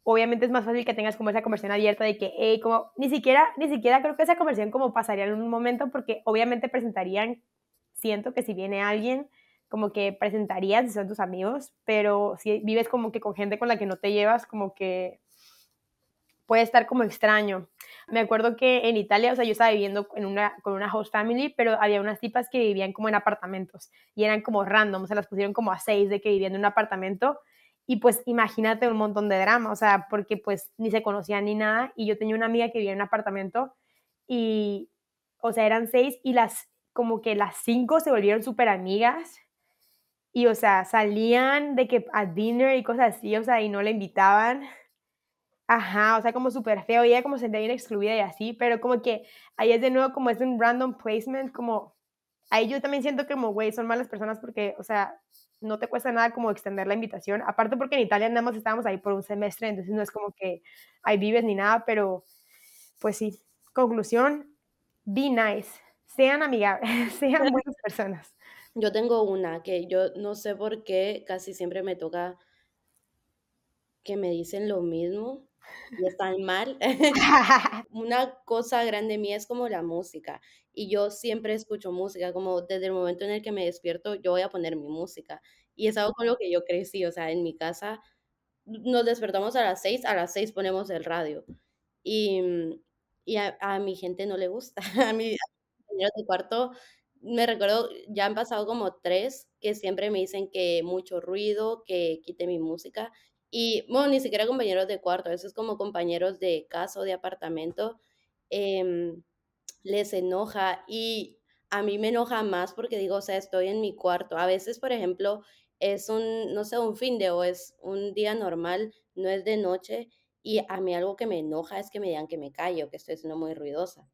obviamente es más fácil que tengas como esa conversación abierta de que, hey, como, ni siquiera, ni siquiera creo que esa conversación como pasaría en un momento porque obviamente presentarían, siento que si viene alguien, como que presentarías si son tus amigos, pero si vives como que con gente con la que no te llevas, como que puede estar como extraño. Me acuerdo que en Italia, o sea, yo estaba viviendo en una, con una host family, pero había unas tipas que vivían como en apartamentos y eran como random, o sea, las pusieron como a seis de que vivían en un apartamento y pues imagínate un montón de drama, o sea, porque pues ni se conocían ni nada y yo tenía una amiga que vivía en un apartamento y, o sea, eran seis y las, como que las cinco se volvieron súper amigas y, o sea, salían de que a dinner y cosas así, o sea, y no la invitaban. Ajá, o sea, como súper feo, y ella como se sentía bien excluida y así, pero como que ahí es de nuevo como es un random placement, como ahí yo también siento que como, güey, son malas personas porque, o sea, no te cuesta nada como extender la invitación, aparte porque en Italia nada más estábamos ahí por un semestre, entonces no es como que ahí vives ni nada, pero pues sí, conclusión, be nice, sean amigables, sean buenas personas. Yo tengo una que yo no sé por qué casi siempre me toca que me dicen lo mismo y están mal. Una cosa grande mía es como la música y yo siempre escucho música, como desde el momento en el que me despierto yo voy a poner mi música y es algo con lo que yo crecí, o sea, en mi casa nos despertamos a las seis, a las seis ponemos el radio y, y a, a mi gente no le gusta, a mi compañeros de cuarto me recuerdo, ya han pasado como tres que siempre me dicen que mucho ruido, que quite mi música. Y bueno, ni siquiera compañeros de cuarto, a veces como compañeros de casa o de apartamento, em, les enoja y a mí me enoja más porque digo, o sea, estoy en mi cuarto. A veces, por ejemplo, es un, no sé, un fin de o es un día normal, no es de noche y a mí algo que me enoja es que me digan que me callo, que estoy siendo muy ruidosa.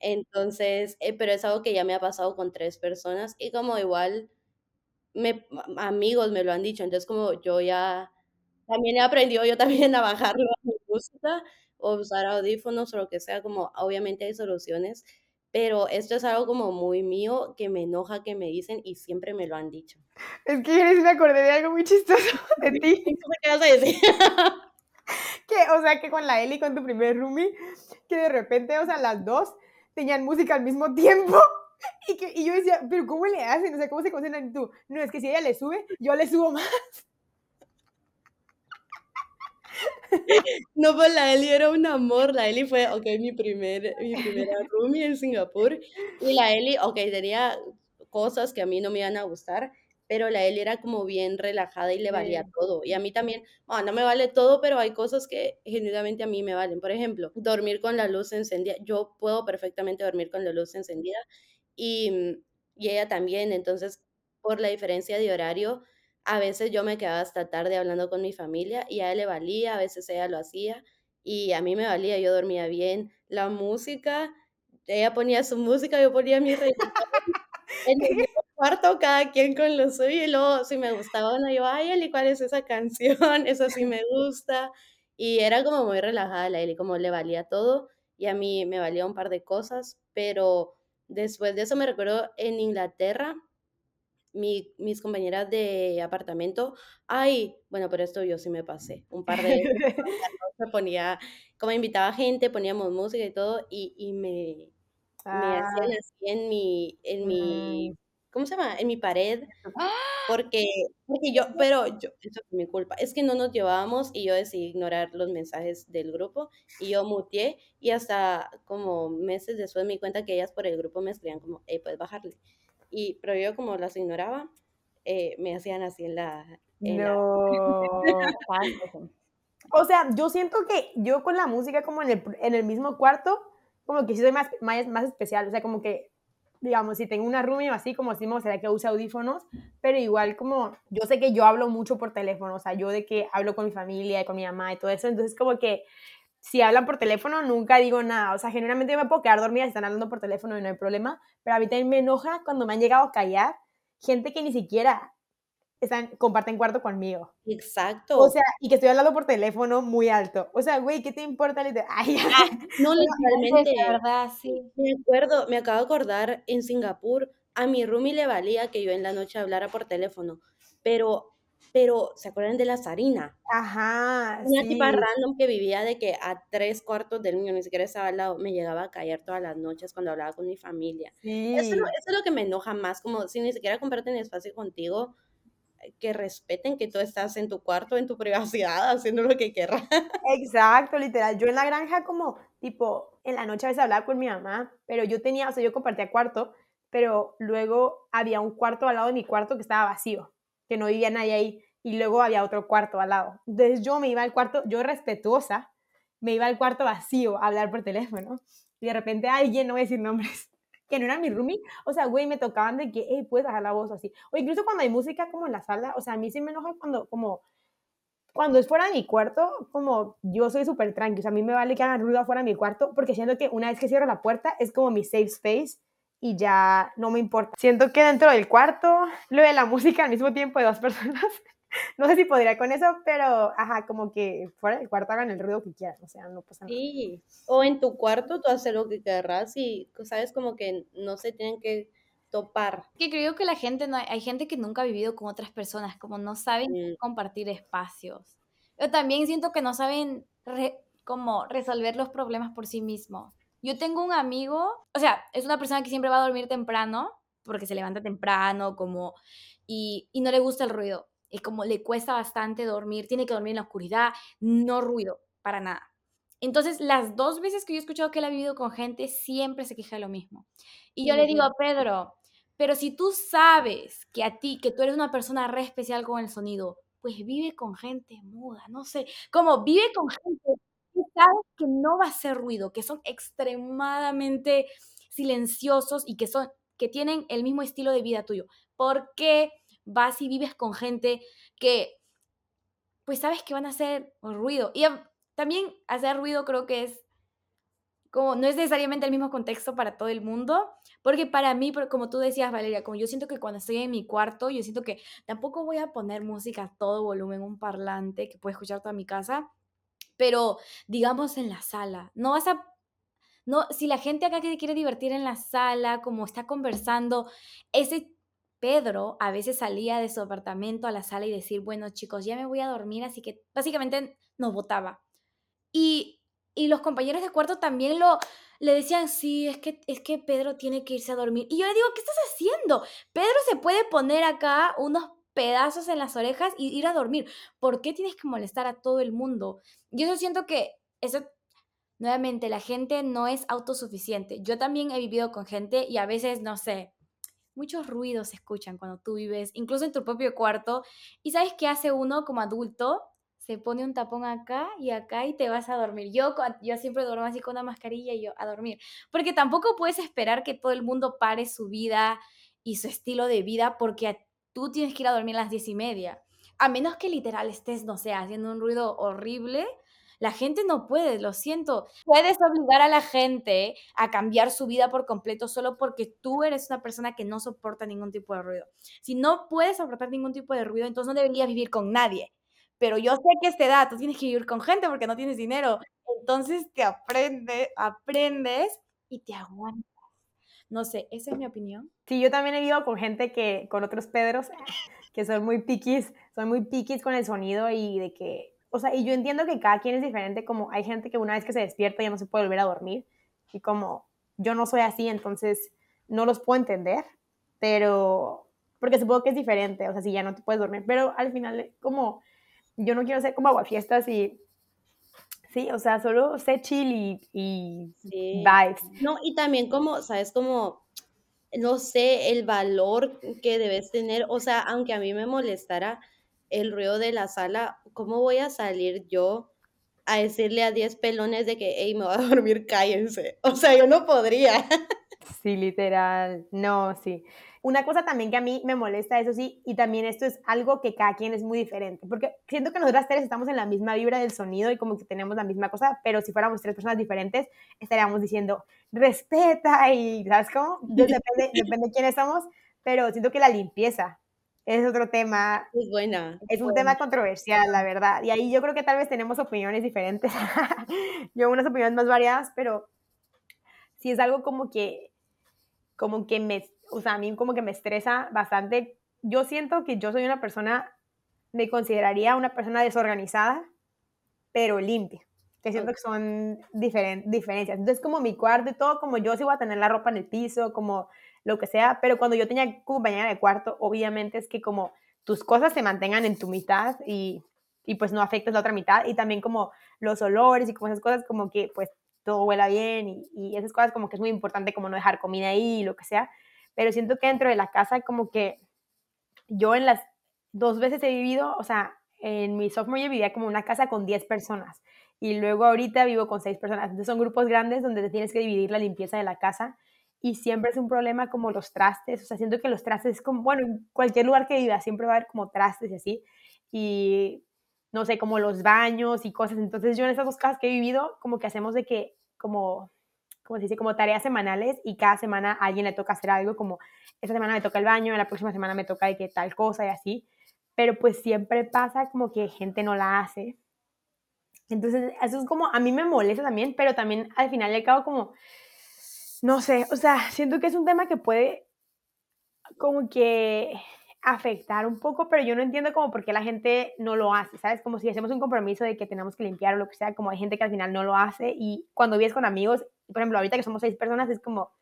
Entonces, eh, pero es algo que ya me ha pasado con tres personas y como igual me amigos me lo han dicho, entonces como yo ya también he aprendido yo también a bajarlo a mi música, o usar audífonos o lo que sea, como obviamente hay soluciones, pero esto es algo como muy mío, que me enoja que me dicen y siempre me lo han dicho. Es que yo me acordé de algo muy chistoso de ti. ¿Qué vas a decir? que, o sea, que con la Eli, con tu primer roomie, que de repente, o sea, las dos tenían música al mismo tiempo. Y, que, y yo decía, pero ¿cómo le hacen? O sea, ¿cómo se concentran? Y tú, no, es que si ella le sube, yo le subo más. No, pues la Eli era un amor. La Eli fue, ok, mi, primer, mi primera roomie en Singapur. Y la Eli, ok, tenía cosas que a mí no me iban a gustar, pero la Eli era como bien relajada y le valía Sí. todo. Y a mí también, bueno, no me vale todo, pero hay cosas que genuinamente a mí me valen. Por ejemplo, dormir con la luz encendida. Yo puedo perfectamente dormir con la luz encendida y, mm, y ella también. Entonces, por la diferencia de horario, a veces yo me quedaba hasta tarde hablando con mi familia y a ella le valía, a veces ella lo hacía y a mí me valía, yo dormía bien. La música, ella ponía su música, yo ponía mi reggaetón. En el cuarto, cada quien con lo suyo, y luego si me gustaba una, yo: "Ay, Eli, ¿cuál es esa canción? Esa sí me gusta". Y era como muy relajada la Eli, como le valía todo, y a mí me valía un par de cosas, pero después de eso me recuerdo en Inglaterra, mi mis compañeras de apartamento ay, bueno, pero esto yo sí me pasé, un par de me ponía como invitaba gente, poníamos música y todo, y y me me hacían Ah, así en mi en mi, ¿cómo se llama? En mi pared, ¡Ah! porque porque yo pero yo eso fue mi culpa, es que no nos llevábamos y yo decidí ignorar los mensajes del grupo, y yo muteé, y hasta como meses después me di cuenta que ellas por el grupo me escribían como: "Hey, puedes bajarle". Y pero yo como las ignoraba, eh, me hacían así en la en la no. O sea, yo siento que yo con la música como en el, en el mismo cuarto, como que sí soy más, más, más especial. O sea, como que, digamos, si tengo una roomie o así, como me gustaría que use audífonos, pero igual como, yo sé que yo hablo mucho por teléfono, o sea, yo de que hablo con mi familia y con mi mamá y todo eso, entonces como que si hablan por teléfono nunca digo nada, o sea, generalmente yo me puedo quedar dormida si están hablando por teléfono y no hay problema, pero a mí también me enoja cuando me han llegado a callar gente que ni siquiera están, comparten cuarto conmigo. O exacto. sea, y que estoy hablando por teléfono muy alto. O sea, güey, ¿qué te importa? Ay. Ah, no, literalmente. la verdad, sí. Me acuerdo, me acabo de acordar en Singapur, a mi roomie le valía que yo en la noche hablara por teléfono, pero pero, ¿se acuerdan de la Sarina? ajá, Una tipa sí, random que vivía de que a 3 cuartos del mío, ni siquiera estaba al lado, me llegaba a callar todas las noches cuando hablaba con mi familia. Eso es lo sí. eso es lo que me enoja más, como si ni siquiera comparten espacio contigo, que respeten que tú estás en tu cuarto, en tu privacidad, haciendo lo que querrás. Exacto, literal. Yo en la granja como, tipo, en la noche a veces hablaba con mi mamá, pero yo tenía, o sea, yo compartía cuarto, pero luego había un cuarto al lado de mi cuarto que estaba vacío, que no vivía nadie ahí, y luego había otro cuarto al lado. Entonces yo me iba al cuarto, yo respetuosa, me iba al cuarto vacío a hablar por teléfono, y de repente alguien, no voy a decir nombres, que no era mi roomie, o sea, güey, me tocaban de que, hey, puedes bajar la voz o así. O incluso cuando hay música como en la sala, o sea, a mí sí me enoja cuando, como, cuando es fuera de mi cuarto, como yo soy súper tranqui, o sea, a mí me vale que hagan ruido afuera de mi cuarto, porque siento que una vez que cierro la puerta es como mi safe space y ya no me importa. Siento que dentro del cuarto, lo de la música al mismo tiempo de dos personas, no sé si podría con eso, pero ajá, como que fuera del cuarto hagan el ruido que quieran, o sea, no pasa nada. Sí, o en tu cuarto tú haces lo que querrás y, sabes, como que no se tienen que topar. Que creo que la gente no hay gente que nunca ha vivido con otras personas, como no saben Mm, compartir espacios. Yo también siento que no saben re como resolver los problemas por sí mismos. Yo tengo un amigo, o sea, es una persona que siempre va a dormir temprano, porque se levanta temprano, como y y no le gusta el ruido, y como le cuesta bastante dormir, tiene que dormir en la oscuridad, no ruido, para nada. Entonces, las 2 veces que yo he escuchado que él ha vivido con gente, siempre se queja de lo mismo. Y yo le digo a Pedro: pero si tú sabes que a ti, que tú eres una persona re especial con el sonido, pues vive con gente muda, no sé, como vive con gente que sabes que no va a hacer ruido, que son extremadamente silenciosos y que son que tienen el mismo estilo de vida tuyo. ¿Por qué vas y vives con gente que, pues, sabes que van a hacer ruido? Y, am, también hacer ruido creo que es como no es necesariamente el mismo contexto para todo el mundo, porque para mí, como tú decías, Valeria, como yo siento que cuando estoy en mi cuarto, yo siento que tampoco voy a poner música a todo volumen, un parlante que puede escuchar toda mi casa, pero digamos en la sala, no vas a no, si la gente acá que quiere divertir en la sala, como está conversando, ese Pedro a veces salía de su apartamento a la sala y decir, bueno chicos, ya me voy a dormir, así que básicamente nos votaba. Y, y los compañeros de cuarto también lo, le decían, sí, es que, es que Pedro tiene que irse a dormir. Y yo le digo, ¿qué estás haciendo? Pedro se puede poner acá unos pedazos en las orejas y ir a dormir. ¿Por qué tienes que molestar a todo el mundo? Yo eso siento que eso nuevamente, la gente no es autosuficiente. Yo también he vivido con gente y a veces, no sé, muchos ruidos se escuchan cuando tú vives, incluso en tu propio cuarto. ¿Y sabes qué hace uno como adulto? Se pone un tapón acá y acá y te vas a dormir. Yo, yo siempre duermo así con una mascarilla y yo a dormir. Porque tampoco puedes esperar que todo el mundo pare su vida y su estilo de vida porque tú tienes que ir a dormir a las diez y media. A menos que literal estés, no sé, haciendo un ruido horrible la gente no puede, lo siento. Puedes obligar a la gente a cambiar su vida por completo solo porque tú eres una persona que no soporta ningún tipo de ruido. Si no puedes soportar ningún tipo de ruido, entonces no deberías vivir con nadie. Pero yo sé que esta edad tú tienes que vivir con gente porque no tienes dinero. Entonces te aprende, aprendes y te aguantas. No sé, esa es mi opinión. Sí, yo también he vivido con gente que, con otros Pedros, que son muy piquis, son muy piquis con el sonido y de que o sea, y yo entiendo que cada quien es diferente, como hay gente que una vez que se despierta ya no se puede volver a dormir, y como yo no soy así, entonces no los puedo entender, pero, porque supongo que es diferente, o sea, si ya no te puedes dormir, pero al final, como, yo no quiero ser como aguafiestas y, sí, o sea, solo sé chill y, y vibes. No, y también como, sabes, como, no sé, el valor que debes tener, o sea, aunque a mí me molestara, el ruido de la sala, ¿cómo voy a salir yo a decirle a 10 pelones de que, hey, me voy a dormir, cállense? O sea, yo no podría. Sí, literal. No, sí. Una cosa también que a mí me molesta, eso sí, y también esto es algo que cada quien es muy diferente, porque siento que nosotras tres estamos en la misma vibra del sonido y como que tenemos la misma cosa, pero si fuéramos tres personas diferentes, estaríamos diciendo, respeta y, ¿sabes cómo? Depende, depende de quiénes somos, pero siento que la limpieza, es otro tema. Es buena. Es un tema controversial, la verdad. Y ahí yo creo que tal vez tenemos opiniones diferentes. yo unas opiniones más variadas, pero sí es algo como que, como que me, o sea, a mí como que me estresa bastante. Yo siento que yo soy una persona, me consideraría una persona desorganizada, pero limpia. Que siento que son diferentes diferencias. Entonces, como mi cuarto y todo, como yo sí voy a tener la ropa en el piso, como lo que sea, pero cuando yo tenía compañera de cuarto, obviamente es que como tus cosas se mantengan en tu mitad y, y pues no afectes la otra mitad y también como los olores y como esas cosas como que pues todo huela bien y, y esas cosas como que es muy importante como no dejar comida ahí y lo que sea, pero siento que dentro de la casa como que yo en las dos veces he vivido, o sea, en mi sophomore year vivía como una casa con 10 personas y luego ahorita vivo con 6 personas, entonces son grupos grandes donde te tienes que dividir la limpieza de la casa y siempre es un problema como los trastes, o sea, siento que los trastes es como, bueno, en cualquier lugar que viva siempre va a haber como trastes y así, y no sé, como los baños y cosas, entonces yo en esas dos casas que he vivido, como que hacemos de que, como, como se dice, como tareas semanales y cada semana a alguien le toca hacer algo, como esta semana me toca el baño, la próxima semana me toca de que tal cosa y así, pero pues siempre pasa como que gente no la hace. Entonces, eso es como, a mí me molesta también, pero también al final le acabo como, no sé, o sea, siento que es un tema que puede como que afectar un poco, pero yo no entiendo como por qué la gente no lo hace, ¿sabes? Como si hacemos un compromiso de que tenemos que limpiar o lo que sea, como hay gente que al final no lo hace y cuando vives con amigos, por ejemplo, ahorita que somos seis personas, es como,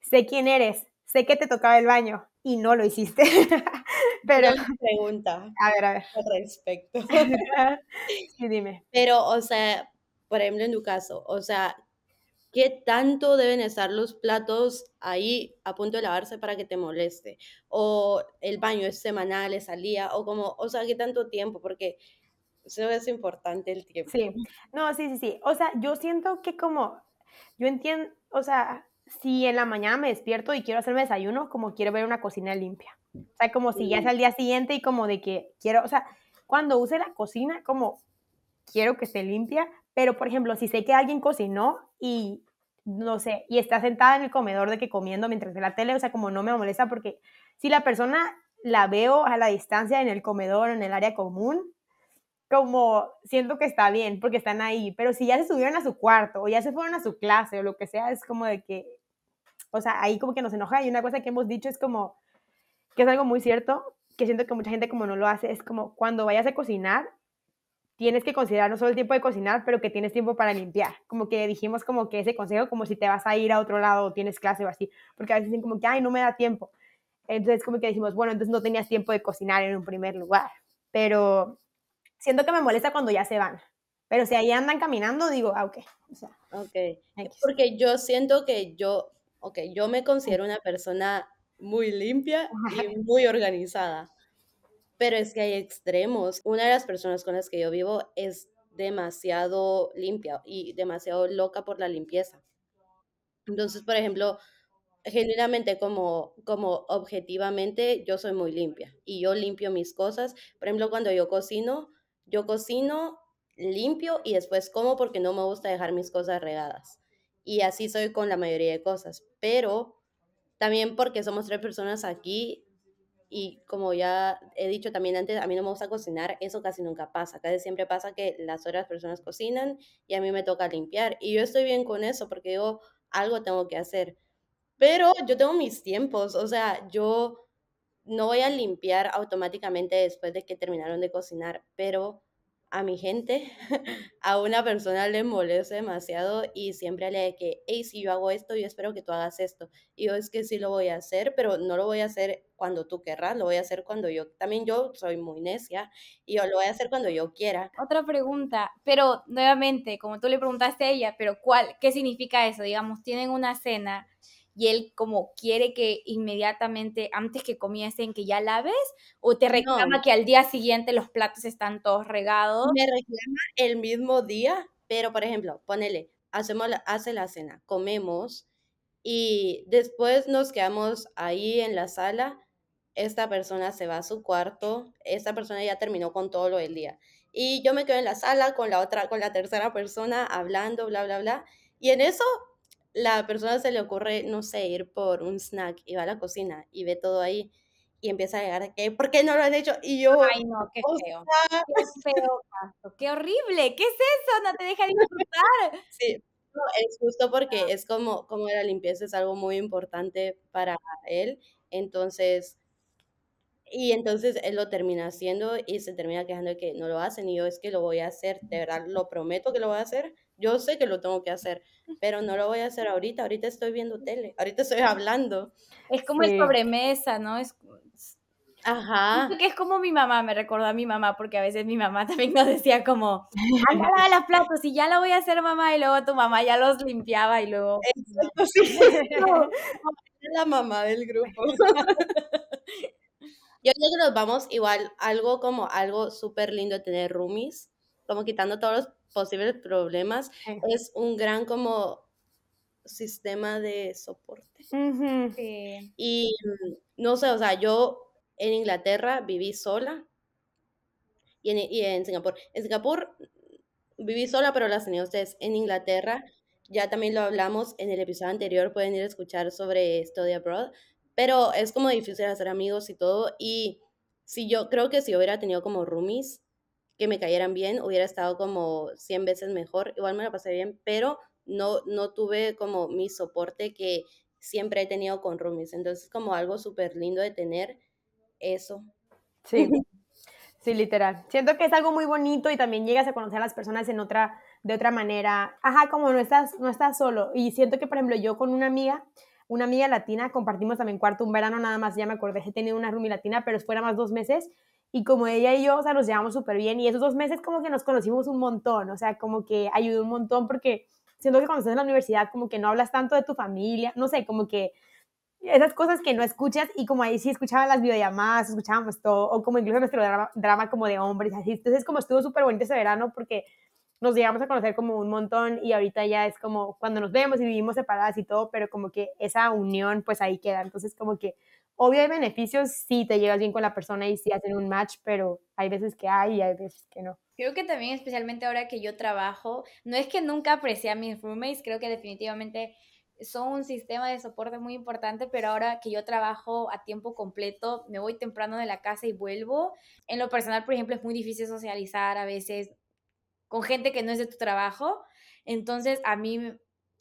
sé quién eres, sé que te tocaba el baño y no lo hiciste. pero... pregunta. A ver, a ver. Al respecto. sí, dime. Pero, o sea, por ejemplo, en tu caso, o sea, ¿Qué tanto deben estar los platos ahí a punto de lavarse para que te moleste? O el baño es semanal, es al día, o como, o sea, ¿qué tanto tiempo? Porque eso es importante el tiempo. Sí, no, sí, sí, sí. O sea, yo siento que como, yo entiendo, o sea, si en la mañana me despierto y quiero hacerme desayuno, como quiero ver una cocina limpia. O sea, como si ya es al día siguiente y como de que quiero, o sea, cuando use la cocina, como quiero que esté limpia, pero por ejemplo, si sé que alguien cocinó y no sé, y está sentada en el comedor de que comiendo mientras ve la tele, o sea, como no me molesta porque si la persona la veo a la distancia en el comedor, en el área común, como siento que está bien porque están ahí, pero si ya se subieron a su cuarto o ya se fueron a su clase o lo que sea, es como de que, o sea, ahí como que nos enoja y una cosa que hemos dicho es como, que es algo muy cierto, que siento que mucha gente como no lo hace, es como cuando vayas a cocinar, tienes que considerar no solo el tiempo de cocinar, pero que tienes tiempo para limpiar. Como que dijimos como que ese consejo, como si te vas a ir a otro lado o tienes clase o así, porque a veces dicen como que, ay, no me da tiempo. Entonces como que decimos, bueno, entonces no tenías tiempo de cocinar en un primer lugar. Pero siento que me molesta cuando ya se van. Pero si ahí andan caminando, digo, ah, ok. O sea, ok. Porque yo siento que yo, ok, yo me considero una persona muy limpia y muy organizada. Pero es que hay extremos. Una de las personas con las que yo vivo es demasiado limpia y demasiado loca por la limpieza. Entonces, por ejemplo, genuinamente como, como objetivamente, yo soy muy limpia y yo limpio mis cosas. Por ejemplo, cuando yo cocino, yo cocino limpio y después como porque no me gusta dejar mis cosas regadas. Y así soy con la mayoría de cosas. Pero también porque somos tres personas aquí, y como ya he dicho también antes, a mí no me gusta cocinar, eso casi nunca pasa. Casi siempre pasa que las otras personas cocinan y a mí me toca limpiar. Y yo estoy bien con eso porque yo algo tengo que hacer. Pero yo tengo mis tiempos, o sea, yo no voy a limpiar automáticamente después de que terminaron de cocinar, pero a mi gente, a una persona le molesta demasiado y siempre le de que, hey, si yo hago esto, yo espero que tú hagas esto. Y yo es que sí lo voy a hacer, pero no lo voy a hacer cuando tú querrás, lo voy a hacer cuando yo, también yo soy muy necia y yo lo voy a hacer cuando yo quiera. Otra pregunta, pero nuevamente, como tú le preguntaste a ella, pero ¿cuál, qué significa eso? Digamos, tienen una cena y él como quiere que inmediatamente, antes que comiencen, que ya laves, o te reclama que al día siguiente los platos están todos regados. Me reclama el mismo día, pero por ejemplo, ponele, hacemos la, hace la cena, comemos y después nos quedamos ahí en la sala, esta persona se va a su cuarto, esta persona ya terminó con todo lo del día. Y yo me quedo en la sala con la otra, con la tercera persona hablando, bla, bla, bla. Y en eso la persona se le ocurre, no sé, ir por un snack y va a la cocina y ve todo ahí y empieza a llegar que, ¿por qué no lo han hecho? Y yo, ay no, qué feo, qué feo caso, qué horrible, ¿qué es eso? No te deja disfrutar. Sí, es justo porque es como, como la limpieza es algo muy importante para él, entonces, y entonces él lo termina haciendo y se termina quejando de que no lo hacen y yo es que lo voy a hacer, de verdad lo prometo que lo voy a hacer, yo sé que lo tengo que hacer, pero no lo voy a hacer ahorita, ahorita estoy viendo tele, ahorita estoy hablando. Es como el sobremesa, ¿no? Es, Ajá. que es como mi mamá, me recordó a mi mamá, porque a veces mi mamá también nos decía como, anda a los platos y ya la voy a hacer mamá, y luego tu mamá ya los limpiaba y luego... Exacto, sí. la mamá del grupo. Yo creo que nos vamos igual, algo como algo súper lindo de tener roomies, como quitando todos los posibles problemas, es un gran como sistema de soporte. Y mm, no sé, o sea, yo en Inglaterra viví sola y en, y en Singapur. En Singapur viví sola, pero las tenía ustedes. En Inglaterra, ya también lo hablamos en el episodio anterior, pueden ir a escuchar sobre Study Abroad, pero es como difícil hacer amigos y todo. Y si yo creo que si hubiera tenido como roomies, que me cayeran bien, hubiera estado como 100 veces mejor, igual me la pasé bien, pero no, no tuve como mi soporte que siempre he tenido con roomies, entonces como algo súper lindo de tener eso. Sí, sí, literal. Siento que es algo muy bonito y también llegas a conocer a las personas en otra, de otra manera. Ajá, como no estás, no estás solo. Y siento que, por ejemplo, yo con una amiga, una amiga latina, compartimos también cuarto un verano nada más, ya me acordé, he tenido una roomie latina, pero fuera más dos meses y como ella y yo, o sea, nos llevamos súper bien y esos dos meses como que nos conocimos un montón, o sea, como que ayudó un montón porque siento que cuando estás en la universidad como que no hablas tanto de tu familia, no sé, como que esas cosas que no escuchas y como ahí sí escuchaban las videollamadas, escuchábamos todo, o como incluso nuestro drama, drama como de hombres, así, entonces como estuvo súper bonito ese verano porque nos llegamos a conocer como un montón y ahorita ya es como cuando nos vemos y vivimos separadas y todo, pero como que esa unión pues ahí queda, entonces como que Obvio hay beneficios si te llevas bien con la persona y si hacen un match, pero hay veces que hay y hay veces que no. Creo que también, especialmente ahora que yo trabajo, no es que nunca aprecié a mis roommates, creo que definitivamente son un sistema de soporte muy importante, pero ahora que yo trabajo a tiempo completo, me voy temprano de la casa y vuelvo. En lo personal, por ejemplo, es muy difícil socializar a veces con gente que no es de tu trabajo. Entonces, a mí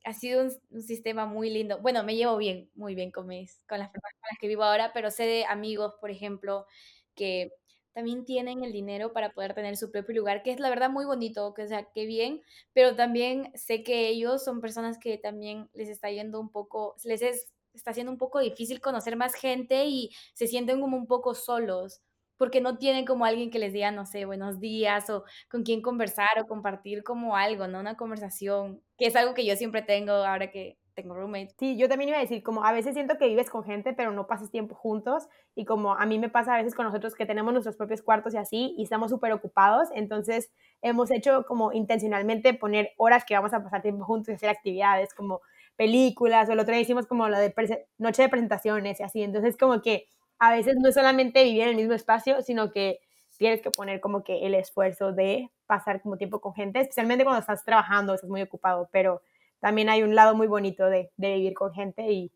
ha sido un, sistema muy lindo. Bueno, me llevo bien, muy bien con, mis, con las personas con las que vivo ahora, pero sé de amigos, por ejemplo, que también tienen el dinero para poder tener su propio lugar, que es la verdad muy bonito, que o sea, qué bien, pero también sé que ellos son personas que también les está yendo un poco, les es, está haciendo un poco difícil conocer más gente y se sienten como un poco solos porque no tienen como alguien que les diga, no sé, buenos días o con quien conversar o compartir como algo, ¿no? Una conversación, que es algo que yo siempre tengo ahora que tengo roommate. Sí, yo también iba a decir, como a veces siento que vives con gente, pero no pasas tiempo juntos. Y como a mí me pasa a veces con nosotros que tenemos nuestros propios cuartos y así, y estamos súper ocupados. Entonces, hemos hecho como intencionalmente poner horas que vamos a pasar tiempo juntos y hacer actividades como películas, o el otro día hicimos como la de noche de presentaciones y así. Entonces, como que a veces no es solamente vivir en el mismo espacio, sino que tienes que poner como que el esfuerzo de pasar como tiempo con gente, especialmente cuando estás trabajando, estás muy ocupado, pero también hay un lado muy bonito de, de vivir con gente y,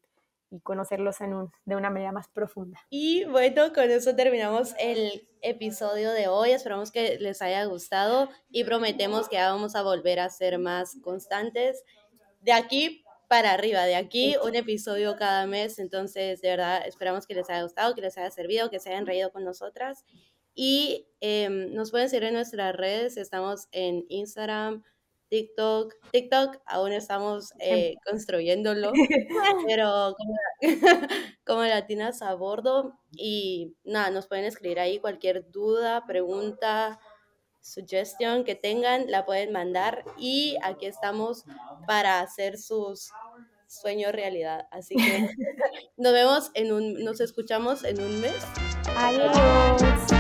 y conocerlos en un, de una manera más profunda. Y bueno, con eso terminamos el episodio de hoy. Esperamos que les haya gustado y prometemos que vamos a volver a ser más constantes. De aquí para arriba de aquí, un episodio cada mes. Entonces, de verdad, esperamos que les haya gustado, que les haya servido, que se hayan reído con nosotras. Y em, nos pueden seguir en nuestras redes. Estamos en Instagram, TikTok. TikTok aún estamos eh, construyéndolo, pero como, como, latinas a bordo. Y nada, nos pueden escribir ahí cualquier duda, pregunta, sugestión que tengan, la pueden mandar. Y aquí estamos para hacer sus sueño realidad. Así que nos vemos en un, nos escuchamos en un mes. Adiós.